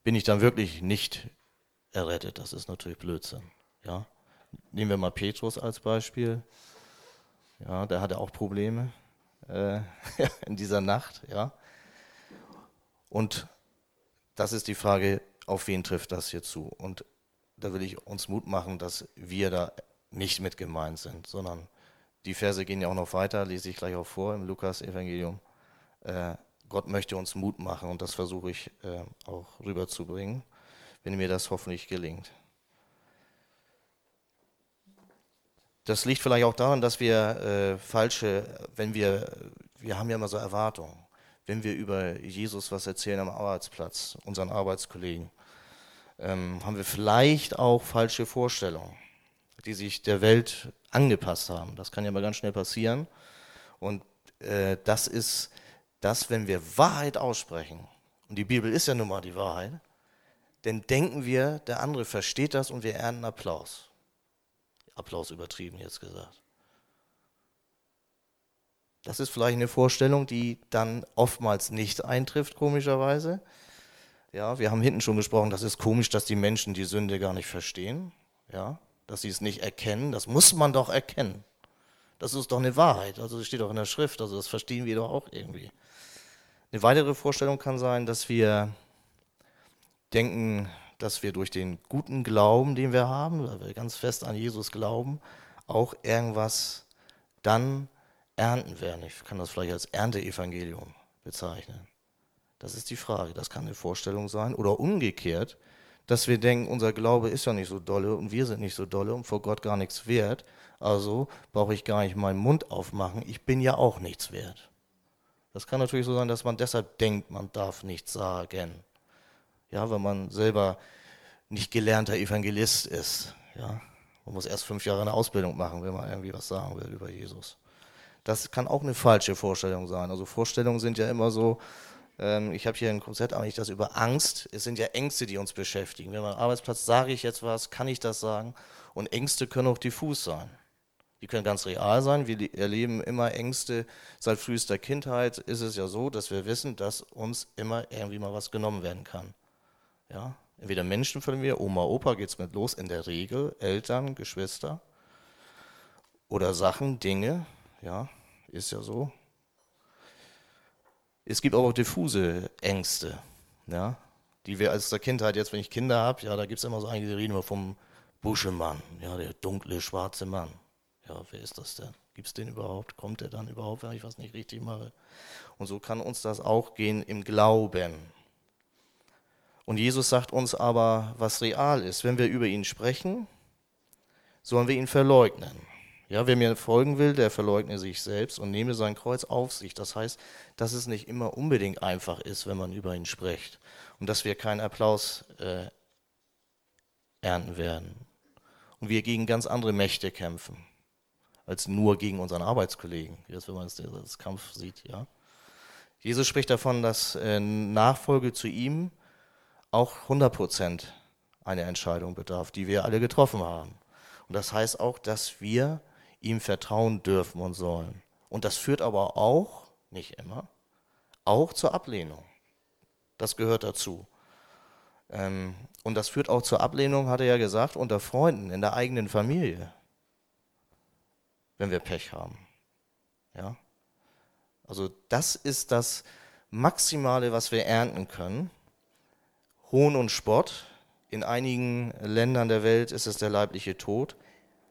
bin ich dann wirklich nicht errettet? Das ist natürlich Blödsinn. Ja? Nehmen wir mal Petrus als Beispiel. Ja, der hatte auch Probleme äh, in dieser Nacht, ja. Und das ist die Frage, auf wen trifft das hier zu? Und da will ich uns Mut machen, dass wir da nicht mit gemeint sind, sondern die Verse gehen ja auch noch weiter, lese ich gleich auch vor im Lukas-Evangelium. Äh, Gott möchte uns Mut machen und das versuche ich äh, auch rüberzubringen, wenn mir das hoffentlich gelingt. Das liegt vielleicht auch daran, dass wir äh, falsche, wenn wir, wir haben ja immer so Erwartungen, wenn wir über Jesus was erzählen am Arbeitsplatz, unseren Arbeitskollegen, ähm, haben wir vielleicht auch falsche Vorstellungen, die sich der Welt angepasst haben. Das kann ja mal ganz schnell passieren. Und äh, das ist das, wenn wir Wahrheit aussprechen, und die Bibel ist ja nun mal die Wahrheit, dann denken wir, der andere versteht das und wir ernten Applaus. Applaus übertrieben jetzt gesagt. Das ist vielleicht eine Vorstellung, die dann oftmals nicht eintrifft, komischerweise. Ja, wir haben hinten schon gesprochen, das ist komisch, dass die Menschen die Sünde gar nicht verstehen, ja, dass sie es nicht erkennen. Das muss man doch erkennen. Das ist doch eine Wahrheit. Also das steht doch in der Schrift, also das verstehen wir doch auch irgendwie. Eine weitere Vorstellung kann sein, dass wir denken, dass wir durch den guten Glauben, den wir haben, weil wir ganz fest an Jesus glauben, auch irgendwas dann ernten werden. Ich kann das vielleicht als Ernteevangelium bezeichnen. Das ist die Frage. Das kann eine Vorstellung sein. Oder umgekehrt, dass wir denken, unser Glaube ist ja nicht so dolle und wir sind nicht so dolle und vor Gott gar nichts wert. Also brauche ich gar nicht meinen Mund aufmachen. Ich bin ja auch nichts wert. Das kann natürlich so sein, dass man deshalb denkt, man darf nichts sagen. Ja, wenn man selber nicht gelernter Evangelist ist. Ja, man muss erst fünf Jahre eine Ausbildung machen, wenn man irgendwie was sagen will über Jesus. Das kann auch eine falsche Vorstellung sein. Also Vorstellungen sind ja immer so, ähm, ich habe hier ein Konzept eigentlich das über Angst. Es sind ja Ängste, die uns beschäftigen. Wenn man am Arbeitsplatz sage ich jetzt was, kann ich das sagen? Und Ängste können auch diffus sein. Die können ganz real sein. Wir erleben immer Ängste. Seit frühester Kindheit ist es ja so, dass wir wissen, dass uns immer irgendwie mal was genommen werden kann. Ja? Entweder Menschen verlieren wir, Oma, Opa geht es mit los, in der Regel, Eltern, Geschwister. Oder Sachen, Dinge, ja, ist ja so. Es gibt auch diffuse Ängste, ja, die wir als der Kindheit, jetzt wenn ich Kinder habe, ja, da gibt es immer so einige, die reden immer vom Buschemann, ja, der dunkle, schwarze Mann. Ja, wer ist das denn? Gibt es den überhaupt? Kommt der dann überhaupt, wenn ich was nicht richtig mache? Und so kann uns das auch gehen im Glauben. Und Jesus sagt uns aber, was real ist. Wenn wir über ihn sprechen, sollen wir ihn verleugnen. Ja, wer mir folgen will, der verleugne sich selbst und nehme sein Kreuz auf sich. Das heißt, dass es nicht immer unbedingt einfach ist, wenn man über ihn spricht. Und dass wir keinen Applaus äh, ernten werden. Und wir gegen ganz andere Mächte kämpfen, als nur gegen unseren Arbeitskollegen, jetzt wenn man das, Kampf sieht. Ja. Jesus spricht davon, dass äh, Nachfolge zu ihm auch 100 Prozent eine Entscheidung bedarf, die wir alle getroffen haben. Und das heißt auch, dass wir ihm vertrauen dürfen und sollen. Und das führt aber auch, nicht immer, auch zur Ablehnung. Das gehört dazu. Ähm, und das führt auch zur Ablehnung, hat er ja gesagt, unter Freunden, in der eigenen Familie, wenn wir Pech haben. Ja? Also das ist das Maximale, was wir ernten können. Hohn und Spott. In einigen Ländern der Welt ist es der leibliche Tod.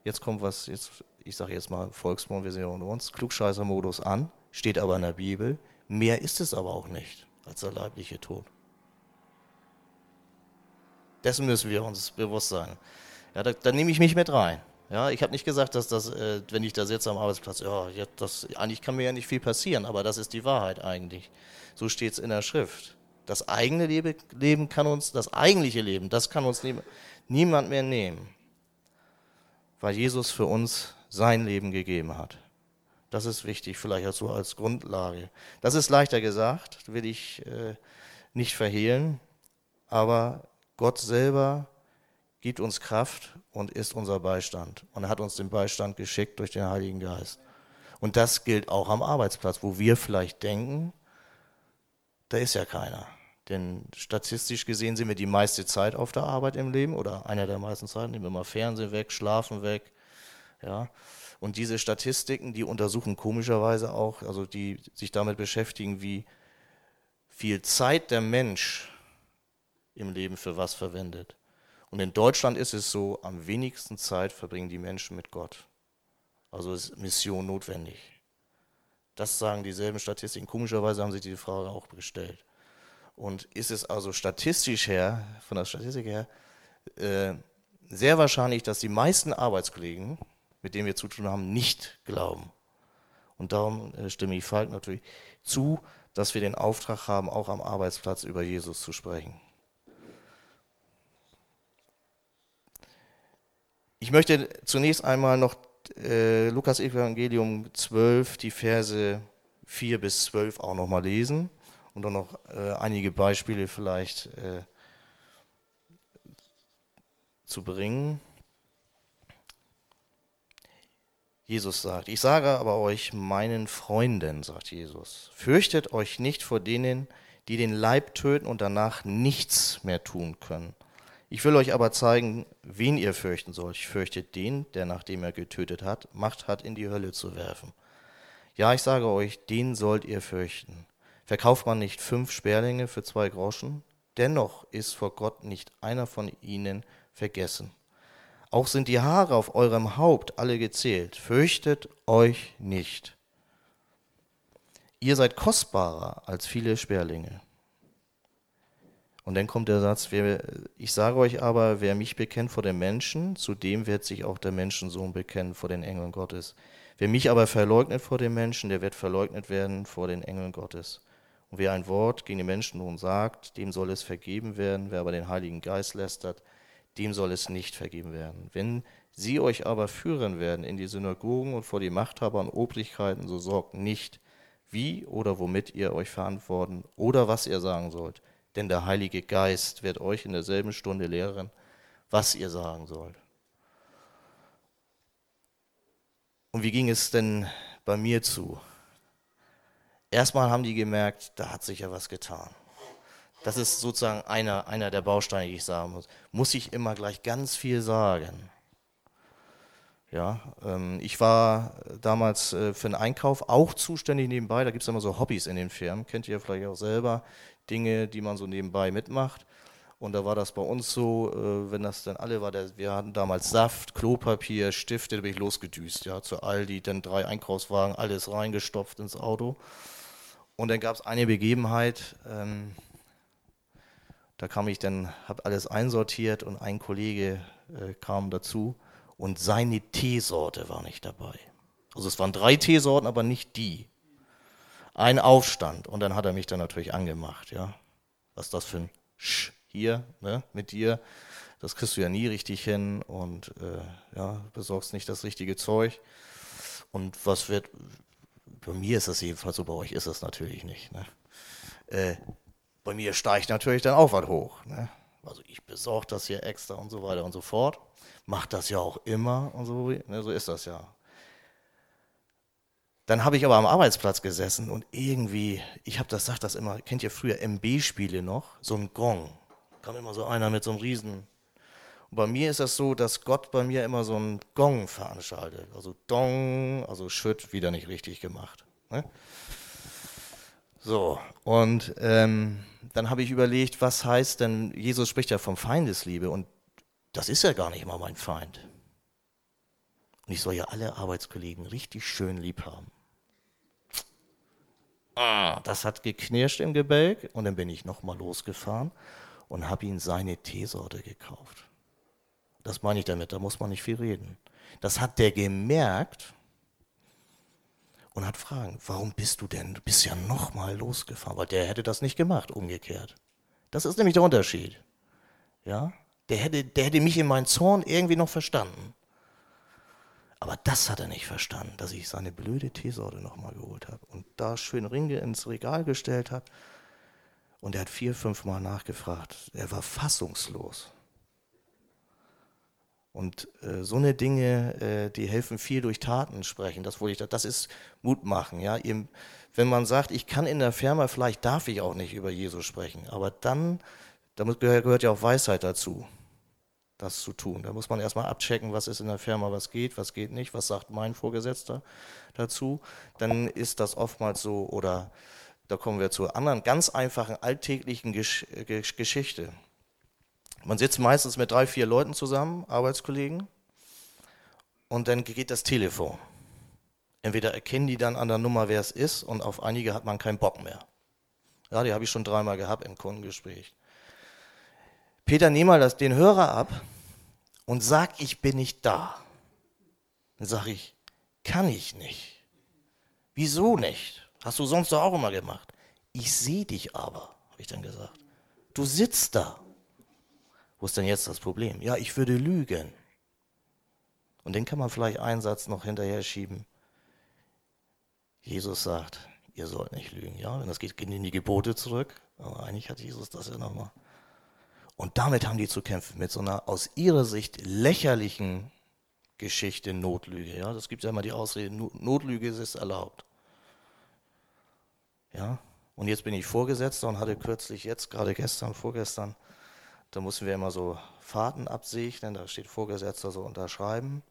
Jetzt kommt was, jetzt ich sage jetzt mal Volksmund, wir ja unter uns, Klugscheißer-Modus an, steht aber in der Bibel. Mehr ist es aber auch nicht als der leibliche Tod. Dessen müssen wir uns bewusst sein. Ja, da, da nehme ich mich mit rein. Ja, ich habe nicht gesagt, dass das, äh, wenn ich da sitze am Arbeitsplatz, ja, das, eigentlich kann mir ja nicht viel passieren, aber das ist die Wahrheit eigentlich. So steht es in der Schrift. Das eigene Leben kann uns, das eigentliche Leben, das kann uns niemand mehr nehmen, weil Jesus für uns sein Leben gegeben hat. Das ist wichtig, vielleicht so als Grundlage. Das ist leichter gesagt, will ich äh, nicht verhehlen, aber Gott selber gibt uns Kraft und ist unser Beistand. Und er hat uns den Beistand geschickt durch den Heiligen Geist. Und das gilt auch am Arbeitsplatz, wo wir vielleicht denken, da ist ja keiner. Denn statistisch gesehen sind wir die meiste Zeit auf der Arbeit im Leben oder einer der meisten Zeiten, nehmen wir mal Fernsehen weg, Schlafen weg, ja? Und diese Statistiken, die untersuchen komischerweise auch, also die sich damit beschäftigen, wie viel Zeit der Mensch im Leben für was verwendet. Und in Deutschland ist es so, am wenigsten Zeit verbringen die Menschen mit Gott. Also ist Mission notwendig. Das sagen dieselben Statistiken. Komischerweise haben sie diese Frage auch gestellt. Und ist es also statistisch her, von der Statistik her, äh, sehr wahrscheinlich, dass die meisten Arbeitskollegen mit dem wir zu tun haben, nicht glauben. Und darum äh, stimme ich Falk natürlich zu, dass wir den Auftrag haben, auch am Arbeitsplatz über Jesus zu sprechen. Ich möchte zunächst einmal noch äh, Lukas Evangelium 12, die Verse 4 bis 12 auch nochmal lesen und dann noch äh, einige Beispiele vielleicht äh, zu bringen. Jesus sagt, ich sage aber euch, meinen Freunden, sagt Jesus, fürchtet euch nicht vor denen, die den Leib töten und danach nichts mehr tun können. Ich will euch aber zeigen, wen ihr fürchten sollt. Fürchtet den, der nachdem er getötet hat, Macht hat, in die Hölle zu werfen. Ja, ich sage euch, den sollt ihr fürchten. Verkauft man nicht fünf Sperlinge für zwei Groschen? Dennoch ist vor Gott nicht einer von ihnen vergessen. Auch sind die Haare auf eurem Haupt alle gezählt. Fürchtet euch nicht. Ihr seid kostbarer als viele Sperlinge. Und dann kommt der Satz, ich sage euch aber, wer mich bekennt vor den Menschen, zu dem wird sich auch der Menschensohn bekennen vor den Engeln Gottes. Wer mich aber verleugnet vor den Menschen, der wird verleugnet werden vor den Engeln Gottes. Und wer ein Wort gegen den Menschen nun sagt, dem soll es vergeben werden. Wer aber den Heiligen Geist lästert, dem soll es nicht vergeben werden. Wenn sie euch aber führen werden in die Synagogen und vor die Machthaber und Obrigkeiten, so sorgt nicht, wie oder womit ihr euch verantworten oder was ihr sagen sollt. Denn der Heilige Geist wird euch in derselben Stunde lehren, was ihr sagen sollt. Und wie ging es denn bei mir zu? Erstmal haben die gemerkt, da hat sich ja was getan. Das ist sozusagen einer, einer der Bausteine, die ich sagen muss. Muss ich immer gleich ganz viel sagen? Ja, ähm, ich war damals äh, für den Einkauf auch zuständig nebenbei. Da gibt es immer so Hobbys in den Firmen. Kennt ihr vielleicht auch selber Dinge, die man so nebenbei mitmacht. Und da war das bei uns so, äh, wenn das dann alle war, der, wir hatten damals Saft, Klopapier, Stifte, da bin ich losgedüst, ja, zu Aldi, dann drei Einkaufswagen, alles reingestopft ins Auto. Und dann gab es eine Begebenheit, ähm, da kam ich dann, habe alles einsortiert und ein Kollege äh, kam dazu und seine Teesorte war nicht dabei. Also es waren drei Teesorten, aber nicht die. Ein Aufstand und dann hat er mich dann natürlich angemacht, ja. Was ist das für ein Sch hier ne, mit dir? Das kriegst du ja nie richtig hin und äh, ja, besorgst nicht das richtige Zeug. Und was wird, bei mir ist das jedenfalls so, bei euch ist das natürlich nicht. Ne? Äh, bei mir steigt natürlich dann auch was hoch. Ne? Also ich besorge das hier extra und so weiter und so fort. Macht das ja auch immer und so, ne, so ist das ja. Dann habe ich aber am Arbeitsplatz gesessen und irgendwie, ich habe das, sagt das immer, kennt ihr früher MB-Spiele noch? So ein Gong. Kam immer so einer mit so einem Riesen. Und bei mir ist das so, dass Gott bei mir immer so einen Gong veranstaltet. Also Dong, also Schütt wieder nicht richtig gemacht. Ne? So, und ähm, dann habe ich überlegt, was heißt denn, Jesus spricht ja vom Feindesliebe und das ist ja gar nicht mal mein Feind. Und ich soll ja alle Arbeitskollegen richtig schön lieb haben. Ah, das hat geknirscht im Gebälk und dann bin ich nochmal losgefahren und habe ihm seine Teesorte gekauft. Das meine ich damit, da muss man nicht viel reden. Das hat der gemerkt und hat Fragen. Warum bist du denn? Du bist ja nochmal losgefahren, weil der hätte das nicht gemacht, umgekehrt. Das ist nämlich der Unterschied. Ja? Der hätte, der hätte mich in meinen Zorn irgendwie noch verstanden. Aber das hat er nicht verstanden, dass ich seine blöde Teesorte nochmal geholt habe und da schön Ringe ins Regal gestellt habe. Und er hat vier, fünf Mal nachgefragt. Er war fassungslos. Und äh, so eine Dinge, äh, die helfen viel durch Taten sprechen. Das, ich, das ist Mut machen. Ja? wenn man sagt, ich kann in der Firma, vielleicht darf ich auch nicht über Jesus sprechen, aber dann, gehört, gehört ja auch Weisheit dazu, das zu tun. Da muss man erstmal abchecken, was ist in der Firma, was geht, was geht nicht, was sagt mein Vorgesetzter dazu. Dann ist das oftmals so, oder da kommen wir zur anderen ganz einfachen alltäglichen Gesch Gesch Geschichte. Man sitzt meistens mit drei, vier Leuten zusammen, Arbeitskollegen, und dann geht das Telefon. Entweder erkennen die dann an der Nummer, wer es ist, und auf einige hat man keinen Bock mehr. Ja, die habe ich schon dreimal gehabt im Kundengespräch. Peter, nimm mal das, den Hörer ab und sag, ich bin nicht da. Dann sage ich, kann ich nicht. Wieso nicht? Hast du sonst doch auch immer gemacht. Ich sehe dich aber, habe ich dann gesagt. Du sitzt da. Wo ist denn jetzt das Problem? Ja, ich würde lügen. Und den kann man vielleicht einen Satz noch hinterher schieben. Jesus sagt, ihr sollt nicht lügen. Ja, wenn das geht, gehen in die Gebote zurück. Aber eigentlich hat Jesus das ja nochmal. Und damit haben die zu kämpfen, mit so einer aus ihrer Sicht lächerlichen Geschichte Notlüge. Ja, das gibt ja immer die Ausrede, Notlüge ist erlaubt. Ja, und jetzt bin ich Vorgesetzter und hatte kürzlich jetzt, gerade gestern, vorgestern, da mussten wir immer so Fahrten absegnen, da steht Vorgesetzter so unterschreiben.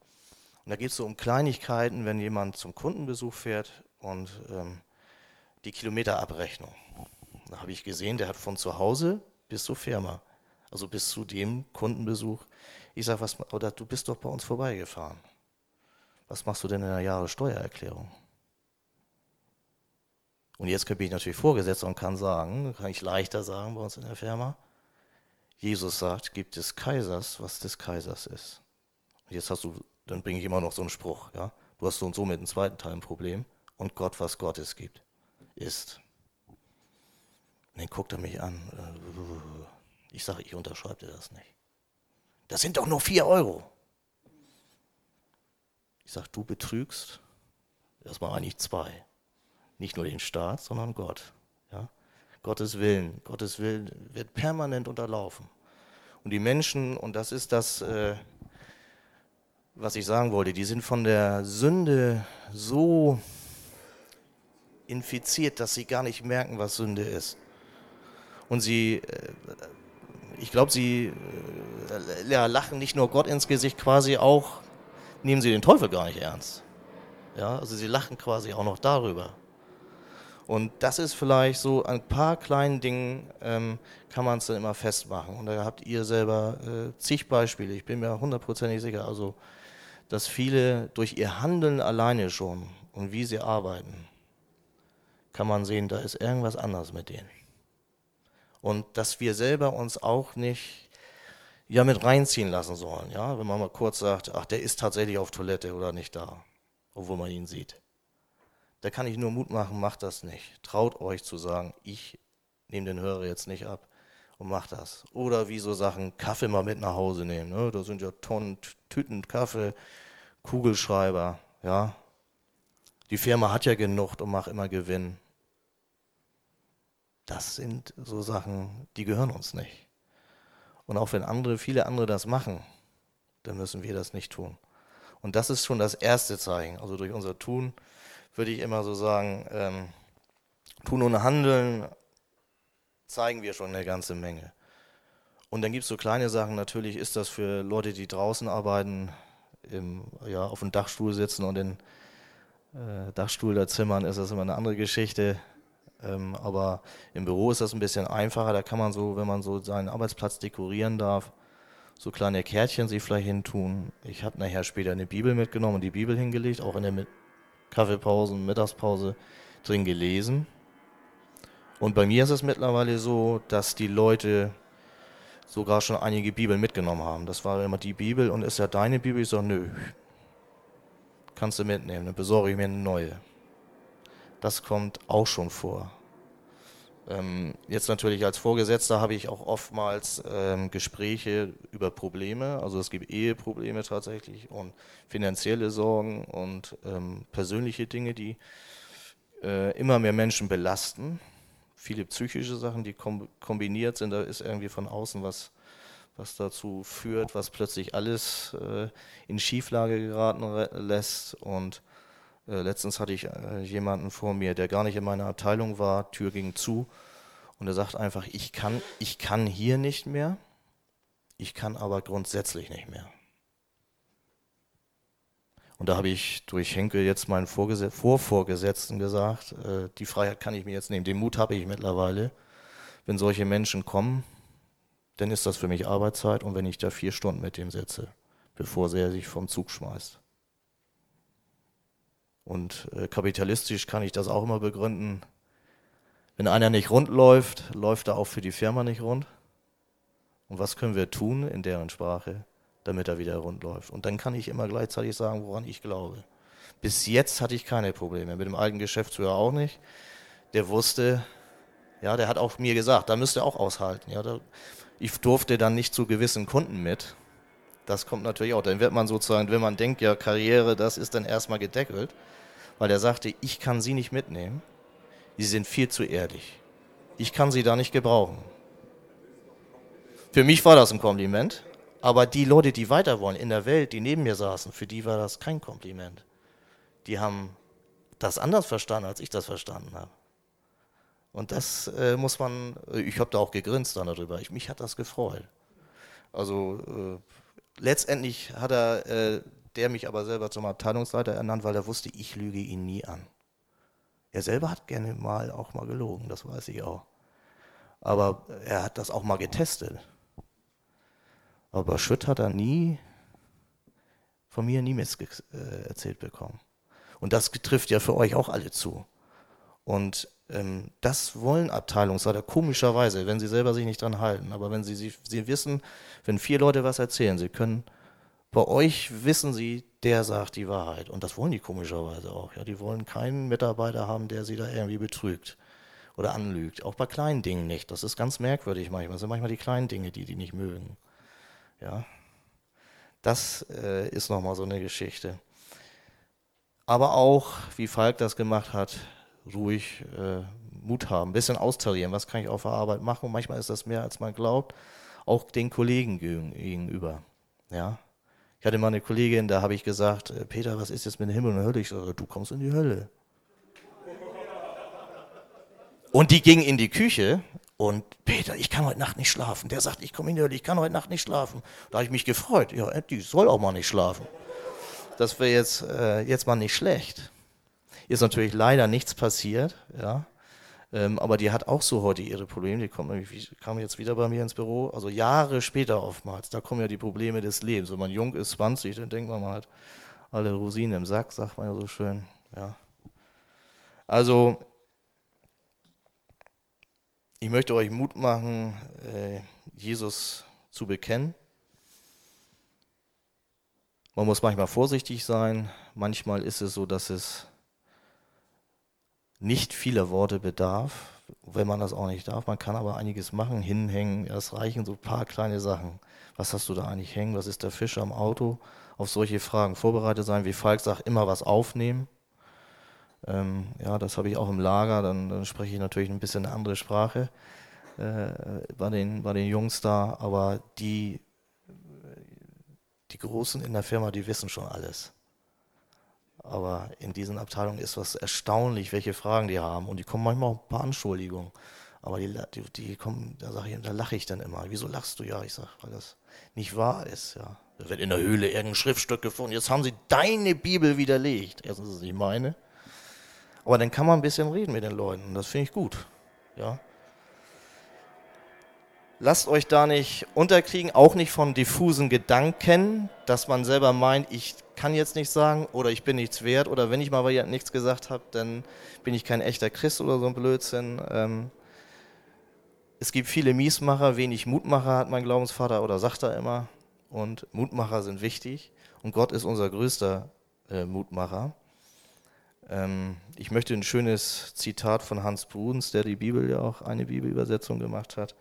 Und da geht es so um Kleinigkeiten, wenn jemand zum Kundenbesuch fährt und ähm, die Kilometerabrechnung. Da habe ich gesehen, der hat von zu Hause bis zur Firma, also bis zu dem Kundenbesuch. Ich sage, was, oder du bist doch bei uns vorbeigefahren. Was machst du denn in der Jahressteuererklärung? Und jetzt bin ich natürlich Vorgesetzter und kann sagen, kann ich leichter sagen bei uns in der Firma, Jesus sagt, gibt des Kaisers, was des Kaisers ist. Und jetzt hast du, dann bringe ich immer noch so einen Spruch, ja. Du hast so und so mit dem zweiten Teil ein Problem. Und Gott, was Gottes gibt, ist. Und dann guckt er mich an. Äh, ich sage, ich unterschreibe dir das nicht. Das sind doch nur vier Euro. Ich sage, du betrügst. Erstmal eigentlich zwei. Nicht nur den Staat, sondern Gott. Gottes Willen. Gottes Willen wird permanent unterlaufen. Und die Menschen, und das ist das, äh, was ich sagen wollte, die sind von der Sünde so infiziert, dass sie gar nicht merken, was Sünde ist. Und sie, äh, ich glaube, sie äh, ja, lachen nicht nur Gott ins Gesicht, quasi auch, nehmen sie den Teufel gar nicht ernst. Ja, also sie lachen quasi auch noch darüber. Und das ist vielleicht so, ein paar kleinen Dingen ähm, kann man es dann immer festmachen. Und da habt ihr selber äh, zig Beispiele, ich bin mir hundertprozentig sicher, also dass viele durch ihr Handeln alleine schon und wie sie arbeiten, kann man sehen, da ist irgendwas anders mit denen. Und dass wir selber uns auch nicht ja mit reinziehen lassen sollen, ja, wenn man mal kurz sagt, ach, der ist tatsächlich auf Toilette oder nicht da, obwohl man ihn sieht. Da kann ich nur Mut machen, macht das nicht. Traut euch zu sagen, ich nehme den Hörer jetzt nicht ab und macht das. Oder wie so Sachen, Kaffee mal mit nach Hause nehmen. Ne? Da sind ja Tonnen, Tüten Kaffee, Kugelschreiber, ja. Die Firma hat ja genug und macht immer Gewinn. Das sind so Sachen, die gehören uns nicht. Und auch wenn andere, viele andere das machen, dann müssen wir das nicht tun. Und das ist schon das erste Zeichen. Also durch unser Tun würde ich immer so sagen, ähm, tun und handeln zeigen wir schon eine ganze Menge. Und dann gibt es so kleine Sachen, natürlich ist das für Leute, die draußen arbeiten, im, ja, auf dem Dachstuhl sitzen und den äh, Dachstuhl da zimmern, ist das immer eine andere Geschichte. Ähm, aber im Büro ist das ein bisschen einfacher. Da kann man so, wenn man so seinen Arbeitsplatz dekorieren darf, so kleine Kärtchen sich vielleicht hintun. Ich habe nachher später eine Bibel mitgenommen und die Bibel hingelegt, auch in der Kaffeepausen, Mittagspause drin gelesen. Und bei mir ist es mittlerweile so, dass die Leute sogar schon einige Bibeln mitgenommen haben. Das war immer die Bibel und ist ja deine Bibel? Ich sage, nö, kannst du mitnehmen, dann besorge ich mir eine neue. Das kommt auch schon vor. Ähm, jetzt natürlich als Vorgesetzter habe ich auch oftmals ähm, Gespräche über Probleme. Also es gibt Eheprobleme tatsächlich und finanzielle Sorgen und ähm, persönliche Dinge, die äh, immer mehr Menschen belasten. Viele psychische Sachen, die kom kombiniert sind. Da ist irgendwie von außen was, was dazu führt, was plötzlich alles äh, in Schieflage geraten lässt. Und äh, letztens hatte ich äh, jemanden vor mir, der gar nicht in meiner Abteilung war, Tür ging zu und er sagt einfach, ich kann, ich kann hier nicht mehr, ich kann aber grundsätzlich nicht mehr. Und da habe ich durch Henkel jetzt meinen Vorges Vorvorgesetzten gesagt, äh, die Freiheit kann ich mir jetzt nehmen, den Mut habe ich mittlerweile. Wenn solche Menschen kommen, dann ist das für mich Arbeitszeit und wenn ich da vier Stunden mit dem sitze, bevor er sich vom Zug schmeißt. Und äh, kapitalistisch kann ich das auch immer begründen. Wenn einer nicht rund läuft, läuft er auch für die Firma nicht rund. Und was können wir tun in deren Sprache, damit er wieder rund läuft? Und dann kann ich immer gleichzeitig sagen, woran ich glaube. Bis jetzt hatte ich keine Probleme, mit dem alten Geschäftsführer auch nicht. Der wusste, ja, der hat auch mir gesagt, da müsst ihr auch aushalten. Ja, da, ich durfte dann nicht zu gewissen Kunden mit. Das kommt natürlich auch. Dann wird man sozusagen, wenn man denkt, ja, Karriere, das ist dann erstmal gedeckelt weil er sagte, ich kann sie nicht mitnehmen. Sie sind viel zu ehrlich. Ich kann sie da nicht gebrauchen. Für mich war das ein Kompliment, aber die Leute, die weiter wollen in der Welt, die neben mir saßen, für die war das kein Kompliment. Die haben das anders verstanden, als ich das verstanden habe. Und das äh, muss man, ich habe da auch gegrinst dann darüber, ich, mich hat das gefreut. Also äh, letztendlich hat er äh, der mich aber selber zum Abteilungsleiter ernannt, weil er wusste, ich lüge ihn nie an. Er selber hat gerne mal auch mal gelogen, das weiß ich auch. Aber er hat das auch mal getestet. Aber Schütt hat er nie, von mir nie Mist äh, erzählt bekommen. Und das trifft ja für euch auch alle zu. Und ähm, das wollen Abteilungsleiter komischerweise, wenn sie selber sich nicht dran halten. Aber wenn sie, sie, sie wissen, wenn vier Leute was erzählen, sie können Bei euch wissen sie, der sagt die Wahrheit. Und das wollen die komischerweise auch. Ja, die wollen keinen Mitarbeiter haben, der sie da irgendwie betrügt oder anlügt. Auch bei kleinen Dingen nicht. Das ist ganz merkwürdig manchmal. Das sind manchmal die kleinen Dinge, die die nicht mögen. Ja, das äh, ist nochmal so eine Geschichte. Aber auch, wie Falk das gemacht hat, ruhig äh, Mut haben, ein bisschen austarieren. Was kann ich auf der Arbeit machen? Und manchmal ist das mehr, als man glaubt. Auch den Kollegen gegenüber. Ja, ich hatte mal eine Kollegin, da habe ich gesagt, äh, Peter, was ist jetzt mit dem Himmel und Hölle? Ich sage, du kommst in die Hölle. Und die ging in die Küche und Peter, ich kann heute Nacht nicht schlafen. Der sagt, ich komme in die Hölle, ich kann heute Nacht nicht schlafen. Da habe ich mich gefreut. Ja, äh, die soll auch mal nicht schlafen. Das wäre jetzt, äh, jetzt mal nicht schlecht. Ist natürlich leider nichts passiert, ja. Ähm, aber die hat auch so heute ihre Probleme. Die kommt nämlich, kam jetzt wieder bei mir ins Büro, also Jahre später oftmals. Da kommen ja die Probleme des Lebens. Wenn man jung ist, 20, dann denkt man, man hat alle Rosinen im Sack, sagt man ja so schön. Ja. Also, ich möchte euch Mut machen, äh, Jesus zu bekennen. Man muss manchmal vorsichtig sein. Manchmal ist es so, dass es nicht viele Worte bedarf, wenn man das auch nicht darf. Man kann aber einiges machen, hinhängen. Es reichen so ein paar kleine Sachen. Was hast du da eigentlich hängen? Was ist der Fisch am Auto? Auf solche Fragen vorbereitet sein. Wie Falk sagt, immer was aufnehmen. Ähm, ja, das habe ich auch im Lager. Dann, dann, spreche ich natürlich ein bisschen eine andere Sprache äh, bei, den, bei den Jungs da. Aber die, die Großen in der Firma, die wissen schon alles. Aber in diesen Abteilungen ist was erstaunlich, welche Fragen die haben. Und die kommen manchmal auch ein paar Anschuldigungen. Aber die, die, die kommen, da, sag ich, da lache ich dann immer. Wieso lachst du? Ja, ich sage, weil das nicht wahr ist. Ja. Da wird in der Höhle irgendein Schriftstück gefunden. Jetzt haben sie deine Bibel widerlegt. Erstens ist es nicht meine. Aber dann kann man ein bisschen reden mit den Leuten. Das finde ich gut. Ja. Lasst euch da nicht unterkriegen, auch nicht von diffusen Gedanken, dass man selber meint, ich kann jetzt nichts sagen oder ich bin nichts wert oder wenn ich mal nichts gesagt habe, dann bin ich kein echter Christ oder so ein Blödsinn. Ähm, es gibt viele Miesmacher, wenig Mutmacher, hat mein Glaubensvater oder sagt er immer. Und Mutmacher sind wichtig und Gott ist unser größter äh, Mutmacher. Ähm, ich möchte ein schönes Zitat von Hans Bruns, der die Bibel ja auch eine Bibelübersetzung gemacht hat,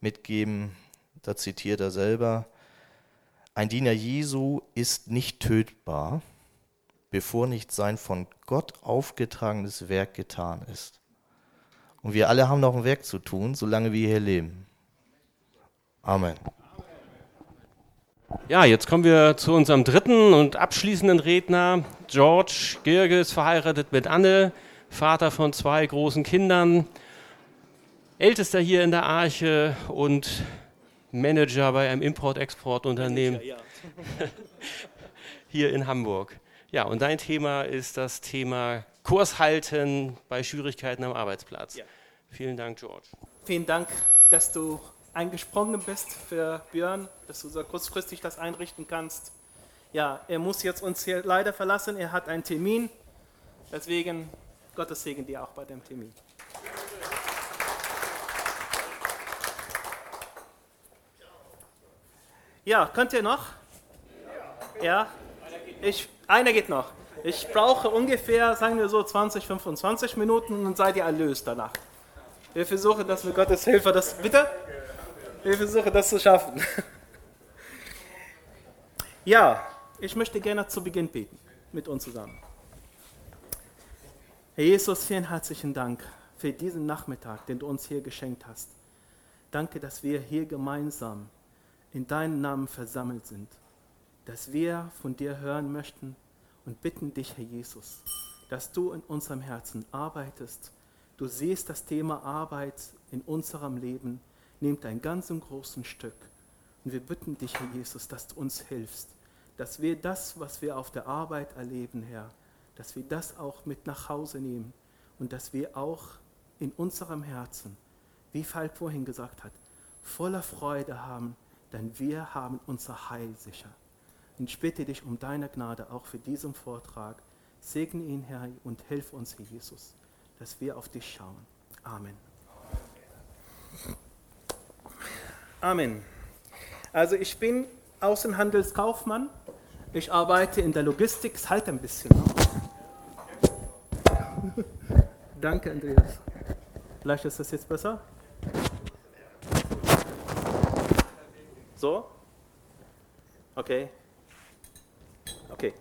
mitgeben. Da zitiert er selber. Ein Diener Jesu ist nicht tötbar, bevor nicht sein von Gott aufgetragenes Werk getan ist. Und wir alle haben noch ein Werk zu tun, solange wir hier leben. Amen. Ja, jetzt kommen wir zu unserem dritten und abschließenden Redner. George Girge ist verheiratet mit Anne, Vater von zwei großen Kindern, ältester hier in der Arche und Manager bei einem Import-Export-Unternehmen ja. hier in Hamburg. Ja, und dein Thema ist das Thema Kurs halten bei Schwierigkeiten am Arbeitsplatz. Ja. Vielen Dank, George. Vielen Dank, dass du eingesprungen bist für Björn, dass du so kurzfristig das einrichten kannst. Ja, er muss jetzt uns hier leider verlassen. Er hat einen Termin. Deswegen Gottes Segen dir auch bei dem Termin. Ja, könnt ihr noch? Ja? Ich, einer geht noch. Ich brauche ungefähr, sagen wir so, 20, 25 Minuten und dann seid ihr erlöst danach. Wir versuchen das mit Gottes Hilfe, das, bitte? Wir versuchen das zu schaffen. Ja, ich möchte gerne zu Beginn beten, mit uns zusammen. Herr Jesus, vielen herzlichen Dank für diesen Nachmittag, den du uns hier geschenkt hast. Danke, dass wir hier gemeinsam in deinem Namen versammelt sind, dass wir von dir hören möchten und bitten dich, Herr Jesus, dass du in unserem Herzen arbeitest. Du siehst das Thema Arbeit in unserem Leben, nimmt ein ganz großen Stück. Und wir bitten dich, Herr Jesus, dass du uns hilfst, dass wir das, was wir auf der Arbeit erleben, Herr, dass wir das auch mit nach Hause nehmen und dass wir auch in unserem Herzen, wie Falk vorhin gesagt hat, voller Freude haben, denn wir haben unser Heil sicher. Und ich bitte dich um deine Gnade auch für diesen Vortrag. Segne ihn, Herr, und hilf uns, Herr Jesus, dass wir auf dich schauen. Amen. Amen. Also ich bin Außenhandelskaufmann Ich arbeite in der Logistik. Es halt ein bisschen. Danke, Andreas. Vielleicht ist das jetzt besser. So? Okay. Okay.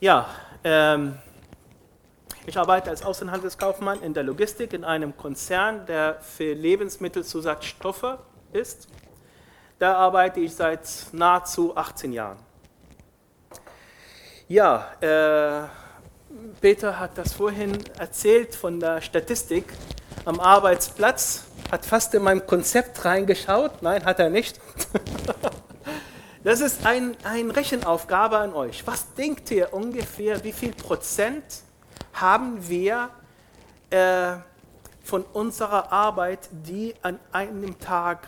Ja, ähm, ich arbeite als Außenhandelskaufmann in der Logistik in einem Konzern, der für Lebensmittelzusatzstoffe ist. Da arbeite ich seit nahezu 18 Jahren. Ja, äh, Peter hat das vorhin erzählt von der Statistik am Arbeitsplatz, hat fast in mein Konzept reingeschaut. Nein, hat er nicht. Das ist eine ein Rechenaufgabe an euch. Was denkt ihr ungefähr, wie viel Prozent haben wir äh, von unserer Arbeit, die an einem Tag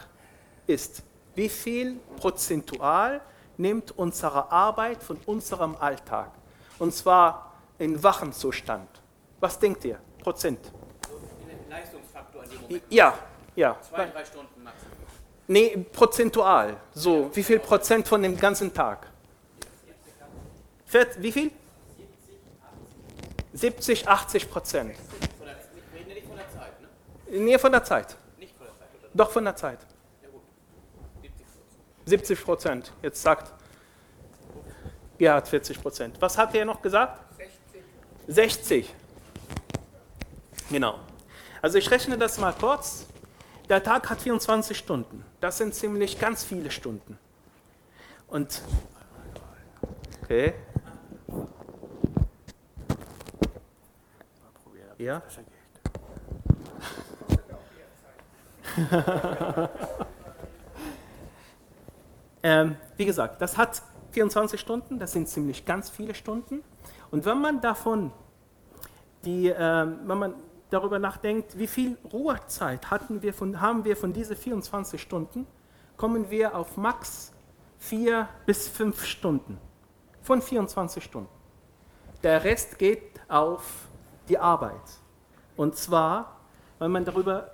ist? Wie viel prozentual nimmt unsere Arbeit von unserem Alltag? Und zwar in wachen Zustand. Was denkt ihr? Prozent? Moment. Ja, ja. Zwei, drei Stunden maximal. Nee, prozentual. So, wie viel Prozent von dem ganzen Tag? Wie viel? 70, 80 Prozent. Von der, nicht, nicht von der Zeit, ne? Nee, von der Zeit. Nicht von der Zeit. Oder? Doch von der Zeit. Ja gut. 70 Prozent. 70 Prozent. Jetzt sagt Gerhard 40 Prozent. Was habt ihr noch gesagt? 60. 60. Genau. Also ich rechne das mal kurz. Der Tag hat 24 Stunden. Das sind ziemlich ganz viele Stunden. Und okay. Ja. Ähm, wie gesagt, das hat 24 Stunden, das sind ziemlich ganz viele Stunden. Und wenn man davon, die, ähm, wenn man darüber nachdenkt, wie viel Ruhezeit hatten wir von, haben wir von diesen 24 Stunden, kommen wir auf max 4 bis 5 Stunden von 24 Stunden. Der Rest geht auf die Arbeit. Und zwar, wenn man darüber,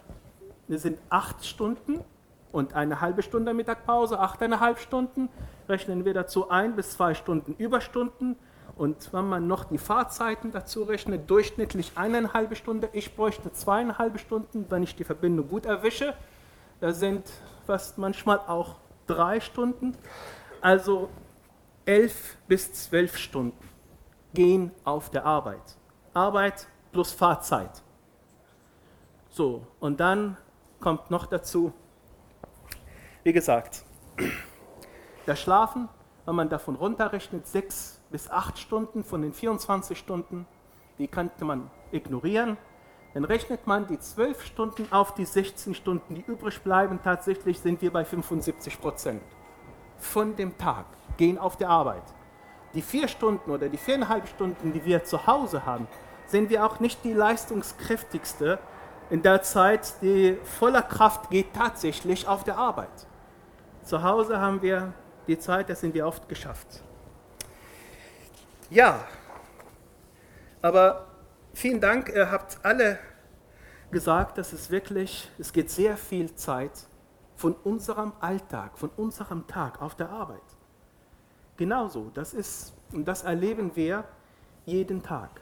das sind 8 Stunden und eine halbe Stunde Mittagpause, achteinhalb Stunden, rechnen wir dazu ein bis zwei Stunden Überstunden. Und wenn man noch die Fahrzeiten dazu rechnet, durchschnittlich eineinhalb Stunden, ich bräuchte zweieinhalb Stunden, wenn ich die Verbindung gut erwische. Das sind fast manchmal auch drei Stunden. Also elf bis zwölf Stunden gehen auf der Arbeit. Arbeit plus Fahrzeit. So, und dann kommt noch dazu, wie gesagt, das Schlafen, wenn man davon runterrechnet, sechs bis acht Stunden von den 24 Stunden, die könnte man ignorieren. Dann rechnet man die 12 Stunden auf die 16 Stunden, die übrig bleiben. Tatsächlich sind wir bei 75 Prozent von dem Tag gehen auf die Arbeit. Die vier Stunden oder die viereinhalb Stunden, die wir zu Hause haben, sind wir auch nicht die leistungskräftigste in der Zeit, die voller Kraft geht tatsächlich auf der Arbeit. Zu Hause haben wir die Zeit, das sind wir oft geschafft. Ja, aber vielen Dank, ihr habt alle gesagt, dass es wirklich, es geht sehr viel Zeit von unserem Alltag, von unserem Tag auf der Arbeit. Genauso, das ist, und das erleben wir jeden Tag.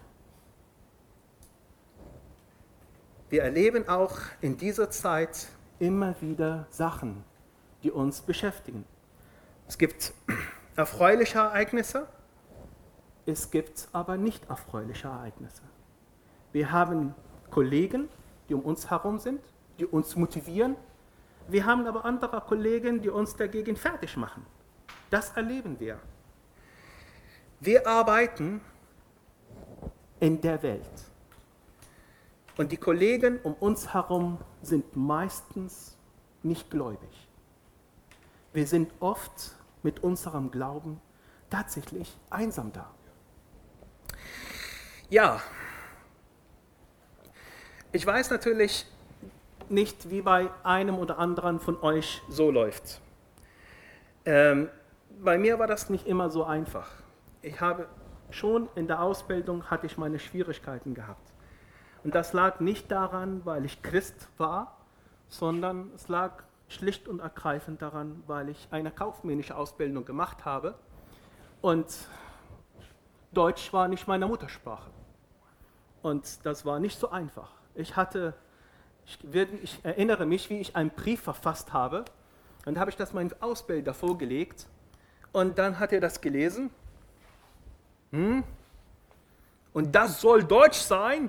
Wir erleben auch in dieser Zeit immer wieder Sachen, die uns beschäftigen. Es gibt erfreuliche Ereignisse, es gibt aber nicht erfreuliche Ereignisse. Wir haben Kollegen, die um uns herum sind, die uns motivieren. Wir haben aber andere Kollegen, die uns dagegen fertig machen. Das erleben wir. Wir arbeiten in der Welt. Und die Kollegen um uns herum sind meistens nicht gläubig. Wir sind oft mit unserem Glauben tatsächlich einsam da. Ja, ich weiß natürlich nicht, wie bei einem oder anderen von euch so läuft. Ähm, bei mir war das nicht immer so einfach. Ich habe schon in der Ausbildung hatte ich meine Schwierigkeiten gehabt. Und das lag nicht daran, weil ich Christ war, sondern es lag schlicht und ergreifend daran, weil ich eine kaufmännische Ausbildung gemacht habe. Und Deutsch war nicht meine Muttersprache. Und das war nicht so einfach. Ich hatte, ich, ich erinnere mich, wie ich einen Brief verfasst habe. Und da habe ich das meinem Ausbilder vorgelegt. Und dann hat er das gelesen. Hm? Und das soll Deutsch sein?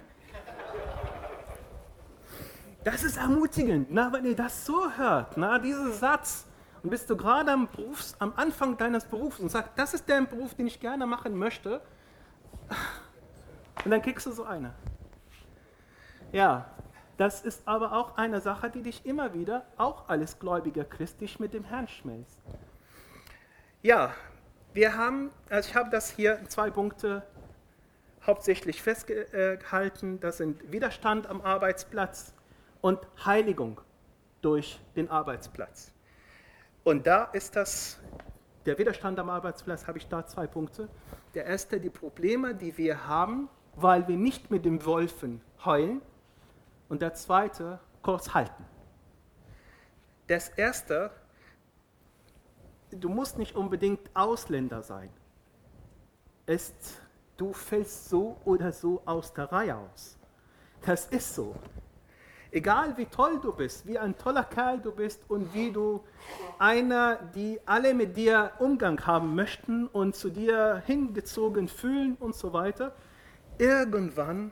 Das ist ermutigend, na, wenn ihr das so hört, na, diesen Satz. Und bist du gerade am, Berufs-, am Anfang deines Berufs und sagst, das ist der Beruf, den ich gerne machen möchte. Und dann kriegst du so eine. Ja, das ist aber auch eine Sache, die dich immer wieder, auch als gläubiger Christ, dich mit dem Herrn schmelzt. Ja, wir haben, also ich habe das hier in zwei Punkte hauptsächlich festgehalten. Das sind Widerstand am Arbeitsplatz und Heiligung durch den Arbeitsplatz. Und da ist das, der Widerstand am Arbeitsplatz, habe ich da zwei Punkte. Der erste, die Probleme, die wir haben, weil wir nicht mit den Wolfen heulen. Und der zweite, kurz halten. Das erste, du musst nicht unbedingt Ausländer sein. Ist, du fällst so oder so aus der Reihe aus. Das ist so. Egal wie toll du bist, wie ein toller Kerl du bist und wie du einer, die alle mit dir Umgang haben möchten und zu dir hingezogen fühlen und so weiter, irgendwann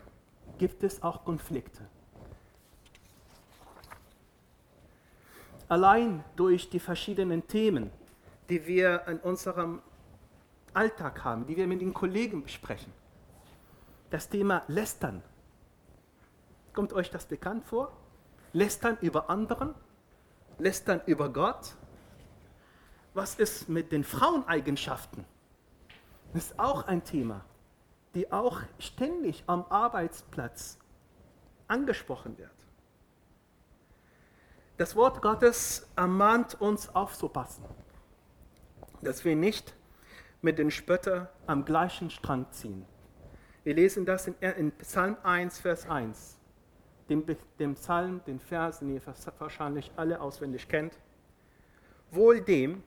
gibt es auch Konflikte. Allein durch die verschiedenen Themen, die wir in unserem Alltag haben, die wir mit den Kollegen besprechen. Das Thema Lästern Kommt euch das bekannt vor? Lästern über anderen? Lästern über Gott? Was ist mit den Fraueneigenschaften? Das ist auch ein Thema, die auch ständig am Arbeitsplatz angesprochen wird. Das Wort Gottes ermahnt uns aufzupassen, dass wir nicht mit den Spötter am gleichen Strang ziehen. Wir lesen das in, in Psalm 1, Vers 1 dem, dem Psalm, den Vers, den ihr wahrscheinlich alle auswendig kennt. Wohl dem,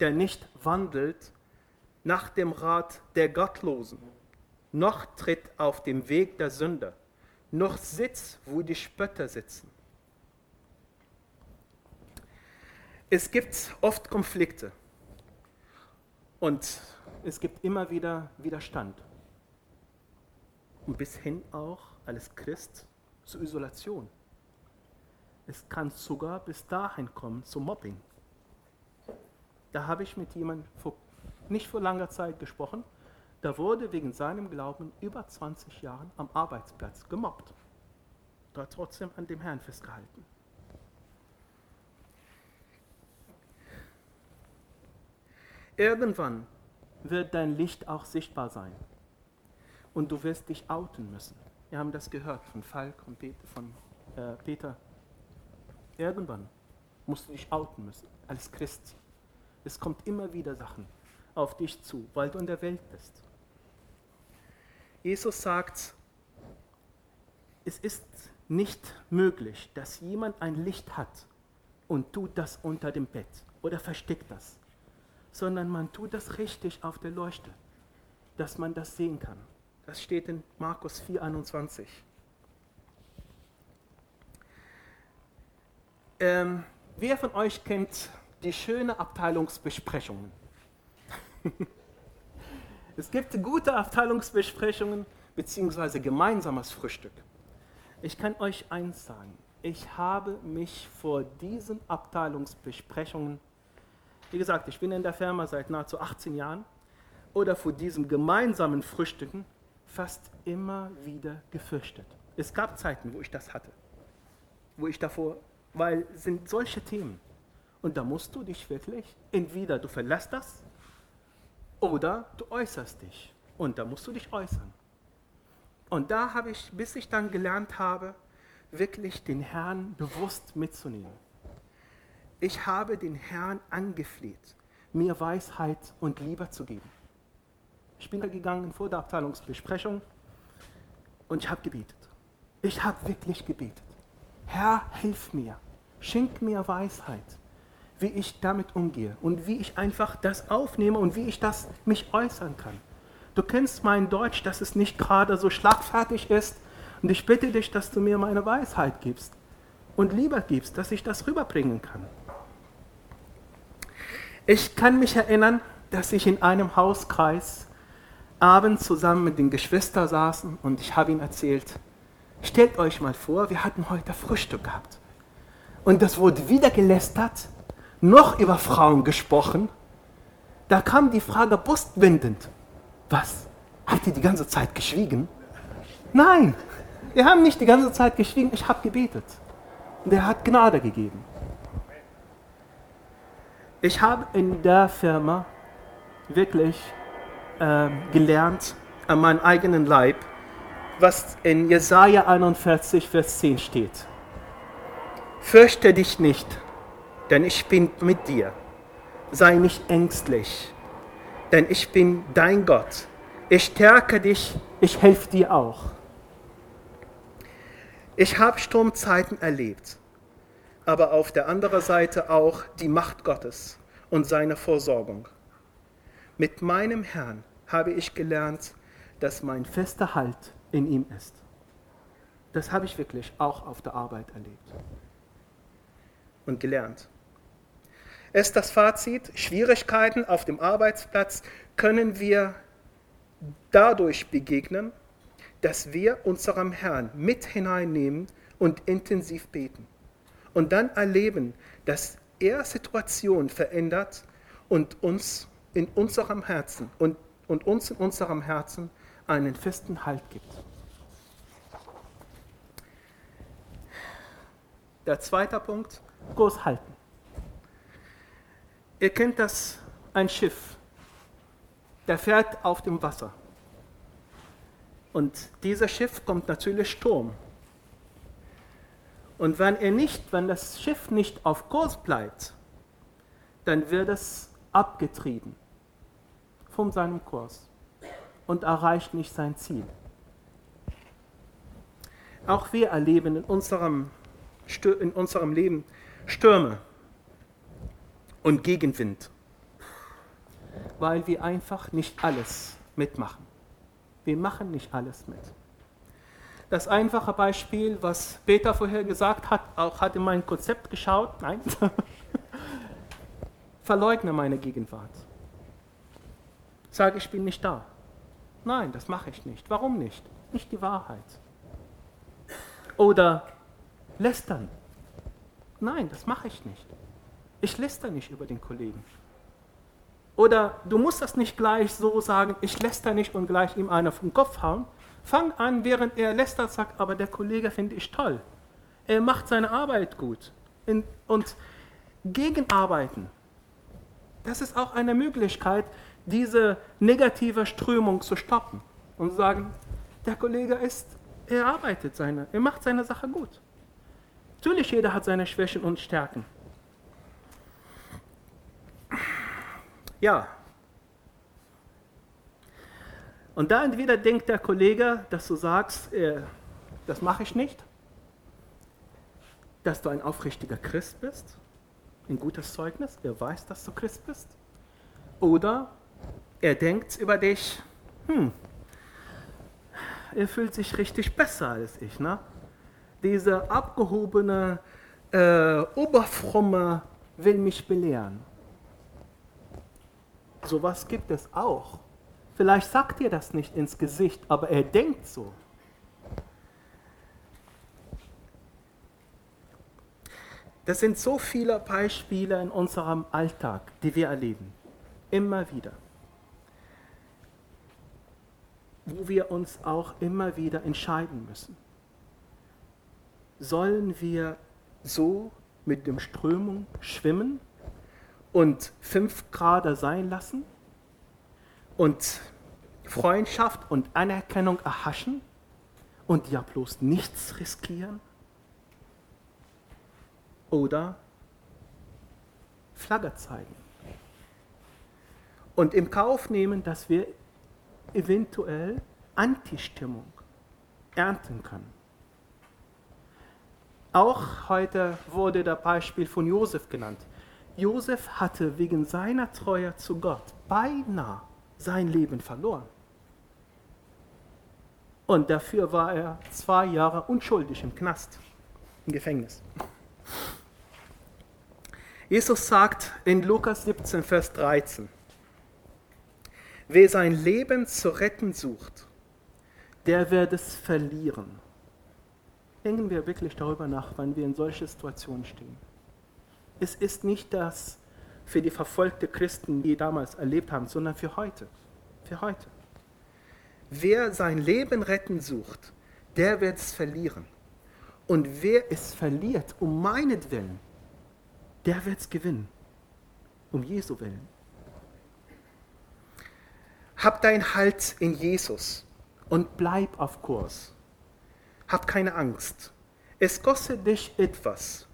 der nicht wandelt nach dem Rat der Gottlosen, noch tritt auf dem Weg der Sünder, noch sitzt, wo die Spötter sitzen. Es gibt oft Konflikte und es gibt immer wieder Widerstand. Und bis hin auch als Christ zur Isolation. Es kann sogar bis dahin kommen, zum Mobbing. Da habe ich mit jemandem vor, nicht vor langer Zeit gesprochen, da wurde wegen seinem Glauben über 20 Jahren am Arbeitsplatz gemobbt. Hat trotzdem an dem Herrn festgehalten. Irgendwann wird dein Licht auch sichtbar sein und du wirst dich outen müssen. Wir haben das gehört von Falk und von äh, Peter. Irgendwann musst du dich outen müssen als Christ. Es kommt immer wieder Sachen auf dich zu, weil du in der Welt bist. Jesus sagt, es ist nicht möglich, dass jemand ein Licht hat und tut das unter dem Bett oder versteckt das, sondern man tut das richtig auf der Leuchte, dass man das sehen kann. Das steht in Markus 4,21. Ähm, wer von euch kennt die schöne Abteilungsbesprechungen? es gibt gute Abteilungsbesprechungen bzw. gemeinsames Frühstück. Ich kann euch eins sagen. Ich habe mich vor diesen Abteilungsbesprechungen, wie gesagt, ich bin in der Firma seit nahezu 18 Jahren, oder vor diesem gemeinsamen Frühstücken fast immer wieder gefürchtet. Es gab Zeiten, wo ich das hatte, wo ich davor, weil sind solche Themen. Und da musst du dich wirklich, entweder du verlässt das oder du äußerst dich. Und da musst du dich äußern. Und da habe ich, bis ich dann gelernt habe, wirklich den Herrn bewusst mitzunehmen. Ich habe den Herrn angefleht, mir Weisheit und Liebe zu geben. Ich bin da gegangen vor der Abteilungsbesprechung und ich habe gebetet. Ich habe wirklich gebetet. Herr, hilf mir. Schenk mir Weisheit. Wie ich damit umgehe und wie ich einfach das aufnehme und wie ich das mich äußern kann. Du kennst mein Deutsch, dass es nicht gerade so schlagfertig ist und ich bitte dich, dass du mir meine Weisheit gibst und lieber gibst, dass ich das rüberbringen kann. Ich kann mich erinnern, dass ich in einem Hauskreis abends zusammen mit den Geschwistern saßen und ich habe ihnen erzählt, stellt euch mal vor, wir hatten heute Frühstück gehabt. Und das wurde wieder gelästert, noch über Frauen gesprochen. Da kam die Frage brustwindend, was? Habt ihr die ganze Zeit geschwiegen? Nein, wir haben nicht die ganze Zeit geschwiegen, ich habe gebetet. Und er hat Gnade gegeben. Ich habe in der Firma wirklich äh, gelernt, an meinem eigenen Leib, was in Jesaja 41, Vers 10 steht. Fürchte dich nicht, denn ich bin mit dir. Sei nicht ängstlich, denn ich bin dein Gott. Ich stärke dich, ich helfe dir auch. Ich habe Sturmzeiten erlebt, aber auf der anderen Seite auch die Macht Gottes und seine Versorgung. Mit meinem Herrn habe ich gelernt, dass mein fester Halt in ihm ist. Das habe ich wirklich auch auf der Arbeit erlebt und gelernt. Ist das Fazit, Schwierigkeiten auf dem Arbeitsplatz können wir dadurch begegnen, dass wir unserem Herrn mit hineinnehmen und intensiv beten. Und dann erleben, dass er Situationen verändert und uns in unserem Herzen und, und uns in unserem Herzen einen festen Halt gibt. Der zweite Punkt, Kurs halten. Ihr kennt das, ein Schiff, der fährt auf dem Wasser. Und dieser Schiff kommt natürlich Sturm. Und wenn er nicht, wenn das Schiff nicht auf Kurs bleibt, dann wird es abgetrieben von seinem Kurs und erreicht nicht sein Ziel. Auch wir erleben in unserem, in unserem Leben Stürme und Gegenwind, weil wir einfach nicht alles mitmachen. Wir machen nicht alles mit. Das einfache Beispiel, was Peter vorher gesagt hat, auch hat in mein Konzept geschaut, nein, verleugne meine Gegenwart. Sage, ich bin nicht da. Nein, das mache ich nicht. Warum nicht? Nicht die Wahrheit. Oder lästern. Nein, das mache ich nicht. Ich läster nicht über den Kollegen. Oder du musst das nicht gleich so sagen, ich läster nicht und gleich ihm einer vom Kopf hauen. Fang an, während er lästert, sagt, aber der Kollege finde ich toll. Er macht seine Arbeit gut. Und gegenarbeiten, das ist auch eine Möglichkeit, diese negative Strömung zu stoppen und sagen, der Kollege ist, er arbeitet seine, er macht seine Sache gut. Natürlich, jeder hat seine Schwächen und Stärken. Ja. Und da entweder denkt der Kollege, dass du sagst, äh, das mache ich nicht, dass du ein aufrichtiger Christ bist, ein gutes Zeugnis, er weiß, dass du Christ bist, oder er denkt über dich, hm, er fühlt sich richtig besser als ich. Ne? Dieser abgehobene, äh, oberfromme will mich belehren. Sowas gibt es auch. Vielleicht sagt ihr das nicht ins Gesicht, aber er denkt so. Das sind so viele Beispiele in unserem Alltag, die wir erleben. Immer wieder. Wo wir uns auch immer wieder entscheiden müssen. Sollen wir so mit dem Strömung schwimmen und fünf Grad sein lassen und Freundschaft und Anerkennung erhaschen und ja bloß nichts riskieren? Oder Flagge zeigen und im Kauf nehmen, dass wir eventuell Antistimmung ernten können. Auch heute wurde das Beispiel von Josef genannt Josef hatte wegen seiner Treue zu Gott beinahe sein Leben verloren. Und dafür war er zwei Jahre unschuldig im Knast, im Gefängnis. Jesus sagt in Lukas 17, Vers 13, wer sein Leben zu retten sucht, der wird es verlieren. Denken wir wirklich darüber nach, wann wir in solche Situationen stehen. Es ist nicht das für die verfolgte Christen, die damals erlebt haben, sondern für heute. Für heute. Wer sein Leben retten sucht, der wird es verlieren. Und wer es verliert, um meinetwillen, der wird es gewinnen. Um Jesu willen. Hab dein Halt in Jesus und bleib auf Kurs. Hab keine Angst. Es kostet dich etwas,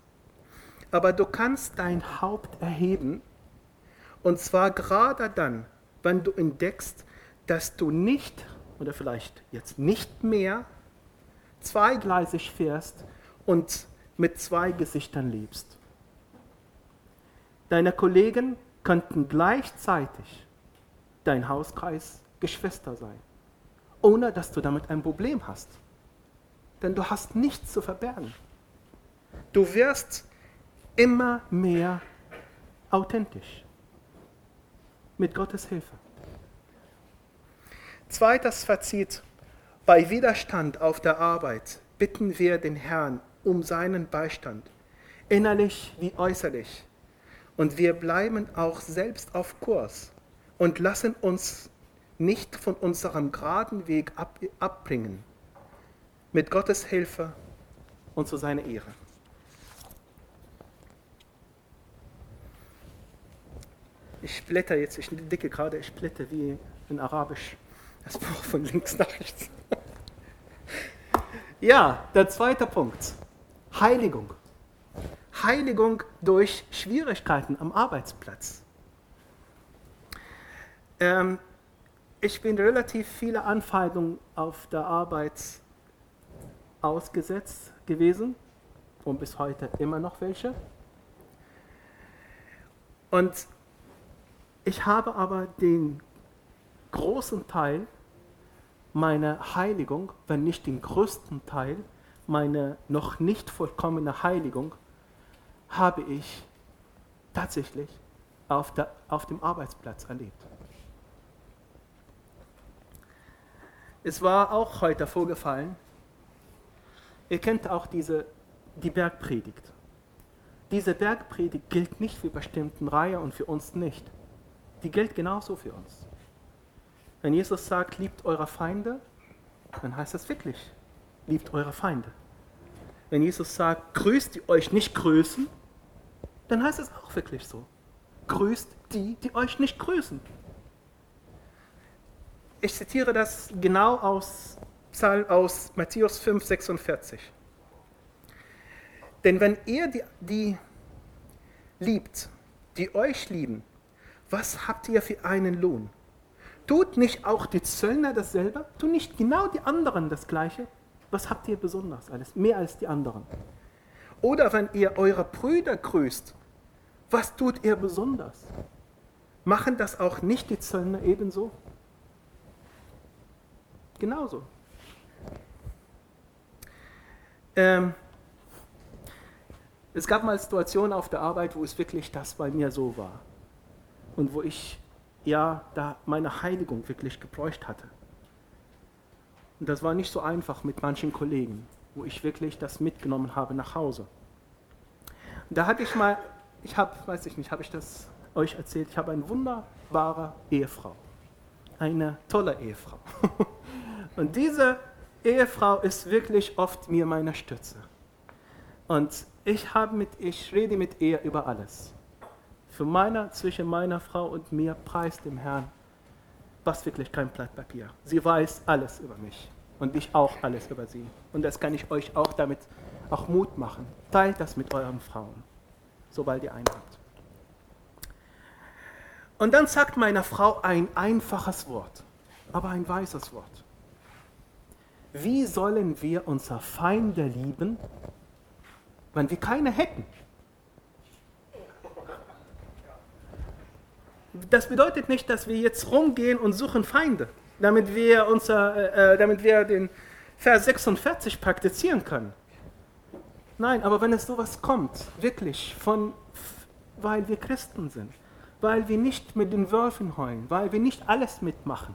aber du kannst dein Haupt erheben und zwar gerade dann, wenn du entdeckst, dass du nicht oder vielleicht jetzt nicht mehr zweigleisig fährst und mit zwei Gesichtern lebst. Deine Kollegen könnten gleichzeitig dein Hauskreis Geschwister sein, ohne dass du damit ein Problem hast. Denn du hast nichts zu verbergen. Du wirst immer mehr authentisch mit Gottes Hilfe. Zweites Fazit. Bei Widerstand auf der Arbeit bitten wir den Herrn um seinen Beistand, innerlich wie äußerlich. Und wir bleiben auch selbst auf Kurs und lassen uns nicht von unserem geraden Weg ab, abbringen. Mit Gottes Hilfe und zu seiner Ehre. Ich blätter jetzt, ich decke gerade, ich blätter wie in Arabisch. Das Buch von links nach rechts. ja, der zweite Punkt. Heiligung. Heiligung durch Schwierigkeiten am Arbeitsplatz. Ähm, ich bin relativ viele Anfeindungen auf der Arbeit ausgesetzt gewesen und bis heute immer noch welche. Und ich habe aber den großen Teil meiner Heiligung, wenn nicht den größten Teil meiner noch nicht vollkommene Heiligung, habe ich tatsächlich auf, der, auf dem Arbeitsplatz erlebt. Es war auch heute vorgefallen, ihr kennt auch diese, die Bergpredigt. Diese Bergpredigt gilt nicht für bestimmten Reihe und für uns nicht. Die gilt genauso für uns. Wenn Jesus sagt, liebt eure Feinde, dann heißt das wirklich, liebt eure Feinde. Wenn Jesus sagt, grüßt die euch nicht grüßen, dann heißt es auch wirklich so. Grüßt die, die euch nicht grüßen. Ich zitiere das genau aus, aus Matthäus 5, 46. Denn wenn ihr die, die liebt, die euch lieben, was habt ihr für einen Lohn? Tut nicht auch die Zöllner dasselbe? Tun nicht genau die anderen das Gleiche? Was habt ihr besonders alles? Mehr als die anderen. Oder wenn ihr eure Brüder grüßt, was tut ihr besonders? Machen das auch nicht die Zöllner ebenso? Genauso. Ähm, es gab mal Situationen auf der Arbeit, wo es wirklich das bei mir so war und wo ich ja da meine Heiligung wirklich gebräucht hatte. Und das war nicht so einfach mit manchen Kollegen, wo ich wirklich das mitgenommen habe nach Hause. Da hatte ich mal, ich habe, weiß ich nicht, habe ich das euch erzählt, ich habe eine wunderbare Ehefrau. Eine tolle Ehefrau. Und diese Ehefrau ist wirklich oft mir meine Stütze. Und ich, habe mit, ich rede mit ihr über alles für meiner, zwischen meiner Frau und mir preist dem Herrn, was wirklich kein Blatt Papier. Sie weiß alles über mich und ich auch alles über sie. Und das kann ich euch auch damit auch Mut machen. Teilt das mit euren Frauen, sobald ihr einen habt. Und dann sagt meine Frau ein einfaches Wort, aber ein weißes Wort. Wie sollen wir unsere Feinde lieben, wenn wir keine hätten? Das bedeutet nicht, dass wir jetzt rumgehen und suchen Feinde, damit wir, unser, äh, damit wir den Vers 46 praktizieren können. Nein, aber wenn es sowas kommt, wirklich, von, weil wir Christen sind, weil wir nicht mit den Wölfen heulen, weil wir nicht alles mitmachen,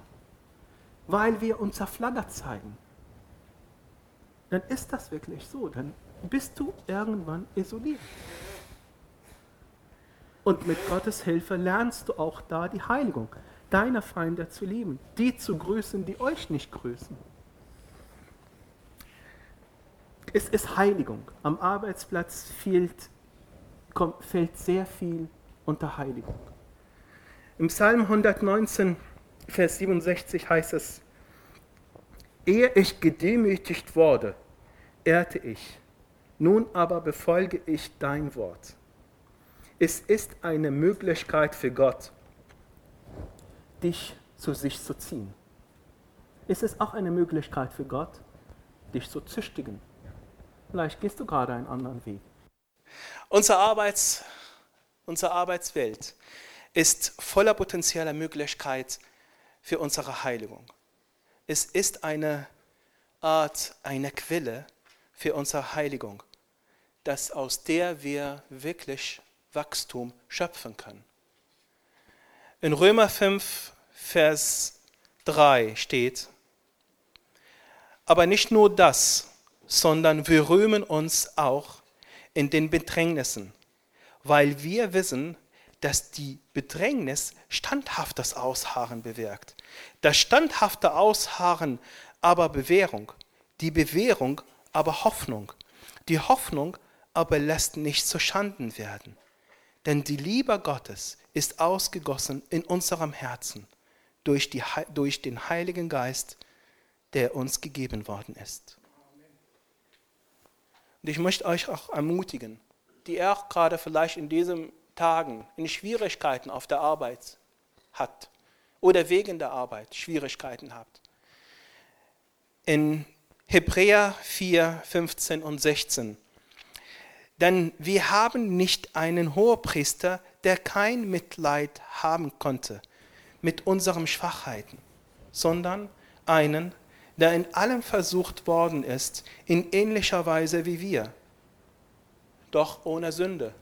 weil wir unser Flagger zeigen, dann ist das wirklich so. Dann bist du irgendwann isoliert. Und mit Gottes Hilfe lernst du auch da die Heiligung, deine Feinde zu lieben, die zu grüßen, die euch nicht grüßen. Es ist Heiligung. Am Arbeitsplatz fehlt, kommt, fällt sehr viel unter Heiligung. Im Psalm 119, Vers 67 heißt es, Ehe ich gedemütigt wurde, ehrte ich, nun aber befolge ich dein Wort. Es ist eine Möglichkeit für Gott, dich zu sich zu ziehen. Es ist auch eine Möglichkeit für Gott, dich zu züchtigen. Vielleicht gehst du gerade einen anderen Weg. Unsere, Arbeits, unsere Arbeitswelt ist voller potenzieller Möglichkeit für unsere Heiligung. Es ist eine Art, eine Quelle für unsere Heiligung, dass aus der wir wirklich Wachstum schöpfen können. In Römer 5, Vers 3 steht, aber nicht nur das, sondern wir rühmen uns auch in den Bedrängnissen, weil wir wissen, dass die Bedrängnis standhaftes Ausharren bewirkt. Das standhafte Ausharren aber Bewährung, die Bewährung aber Hoffnung, die Hoffnung aber lässt nicht zu Schanden werden. Denn die Liebe Gottes ist ausgegossen in unserem Herzen durch, die, durch den Heiligen Geist, der uns gegeben worden ist. Und ich möchte euch auch ermutigen, die auch gerade vielleicht in diesen Tagen in Schwierigkeiten auf der Arbeit hat oder wegen der Arbeit Schwierigkeiten habt. In Hebräer 4, 15 und 16. Denn wir haben nicht einen Hohepriester, der kein Mitleid haben konnte mit unseren Schwachheiten, sondern einen, der in allem versucht worden ist, in ähnlicher Weise wie wir, doch ohne Sünde.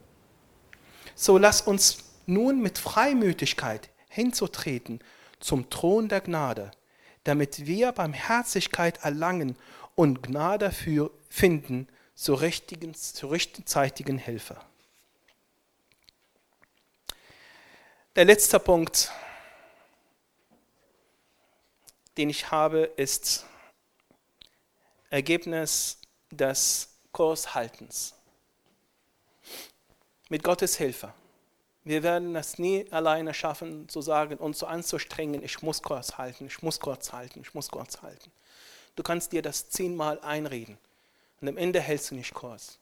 So lass uns nun mit Freimütigkeit hinzutreten zum Thron der Gnade, damit wir Barmherzigkeit erlangen und Gnade für finden zur richtigen, zur rechtzeitigen Hilfe. Der letzte Punkt, den ich habe, ist Ergebnis des Kurshaltens. Mit Gottes Hilfe. Wir werden es nie alleine schaffen, zu sagen, uns so anzustrengen, ich muss Kurs halten, ich muss Kurs halten, ich muss Kurs halten. Du kannst dir das zehnmal einreden und am Ende hältst du nicht Kurs.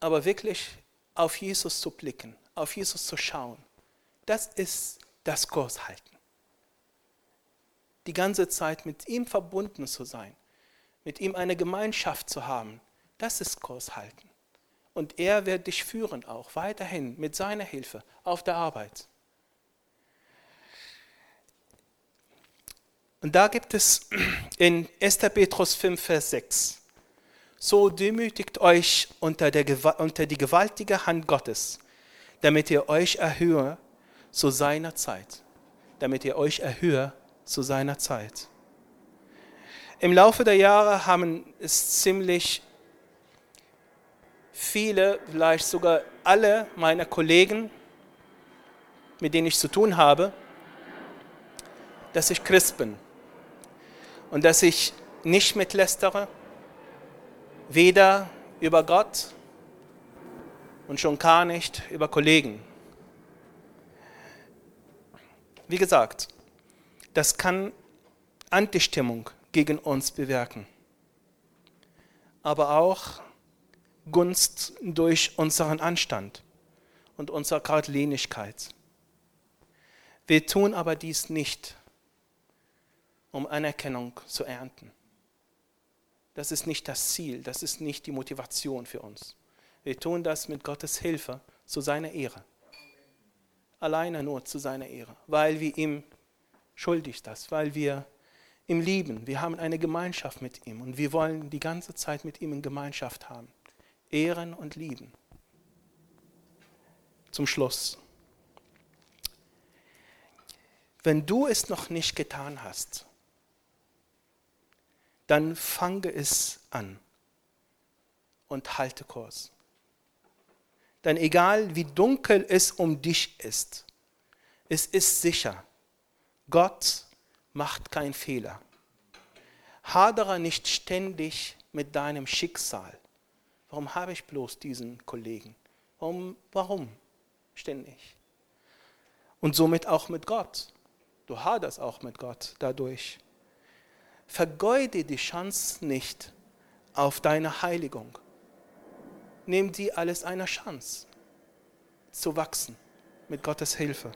Aber wirklich auf Jesus zu blicken, auf Jesus zu schauen, das ist das Kurshalten die ganze Zeit mit ihm verbunden zu sein, mit ihm eine Gemeinschaft zu haben, das ist Kurs halten. Und er wird dich führen auch weiterhin mit seiner Hilfe auf der Arbeit. Und da gibt es in 1. Petrus 5, Vers 6, so demütigt euch unter, der, unter die gewaltige Hand Gottes, damit ihr euch erhöhe zu seiner Zeit, damit ihr euch erhöhe zu seiner Zeit. Im Laufe der Jahre haben es ziemlich viele, vielleicht sogar alle meiner Kollegen, mit denen ich zu tun habe, dass ich Christ bin und dass ich nicht mitlästere, weder über Gott und schon gar nicht über Kollegen. Wie gesagt, das kann Antistimmung gegen uns bewirken, aber auch Gunst durch unseren Anstand und unsere Gradlinigkeit. Wir tun aber dies nicht, um Anerkennung zu ernten. Das ist nicht das Ziel, das ist nicht die Motivation für uns. Wir tun das mit Gottes Hilfe zu seiner Ehre. alleine nur zu seiner Ehre, weil wir ihm schuldig das, weil wir ihm lieben. Wir haben eine Gemeinschaft mit ihm und wir wollen die ganze Zeit mit ihm in Gemeinschaft haben. Ehren und lieben. Zum Schluss. Wenn du es noch nicht getan hast, dann fange es an und halte Kurs. Denn egal wie dunkel es um dich ist, es ist sicher, Gott macht keinen Fehler. Hadere nicht ständig mit deinem Schicksal. Warum habe ich bloß diesen Kollegen? Warum, warum ständig? Und somit auch mit Gott. Du haderst auch mit Gott dadurch. Vergeude die Chance nicht auf deine Heiligung. Nimm die alles eine Chance zu wachsen mit Gottes Hilfe.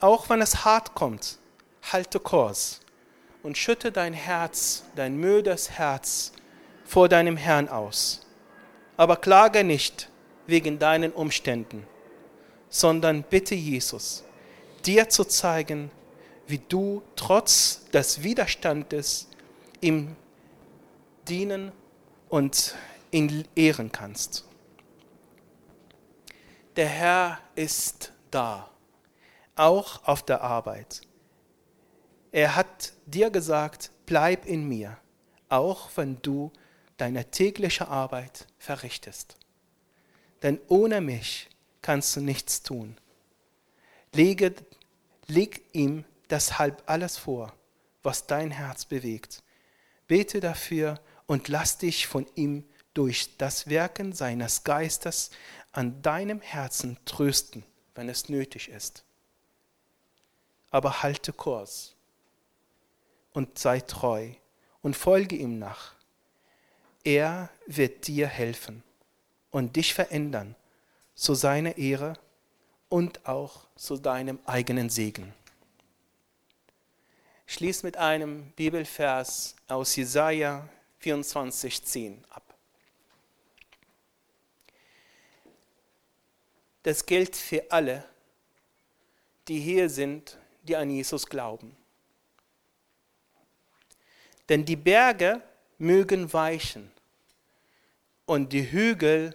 Auch wenn es hart kommt, halte Kurs und schütte dein Herz, dein müdes Herz vor deinem Herrn aus. Aber klage nicht wegen deinen Umständen, sondern bitte Jesus, dir zu zeigen, wie du trotz des Widerstandes ihm dienen und ihn ehren kannst. Der Herr ist da, auch auf der Arbeit. Er hat dir gesagt, bleib in mir, auch wenn du deine tägliche Arbeit verrichtest. Denn ohne mich kannst du nichts tun. Lege, leg ihm deshalb alles vor, was dein Herz bewegt. Bete dafür und lass dich von ihm durch das Wirken seines Geistes an deinem Herzen trösten, wenn es nötig ist. Aber halte Kurs und sei treu und folge ihm nach. Er wird dir helfen und dich verändern zu seiner Ehre und auch zu deinem eigenen Segen. Schließ mit einem Bibelvers aus Jesaja 24,10 ab. Das gilt für alle, die hier sind, die an Jesus glauben. Denn die Berge mögen weichen und die Hügel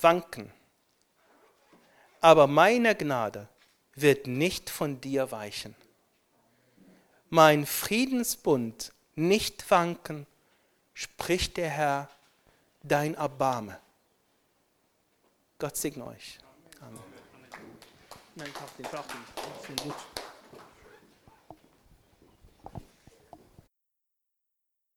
wanken. Aber meine Gnade wird nicht von dir weichen. Mein Friedensbund nicht wanken, spricht der Herr, dein Erbarme. Gott segne euch. Amen. Nein, braucht den, braucht den. Gut.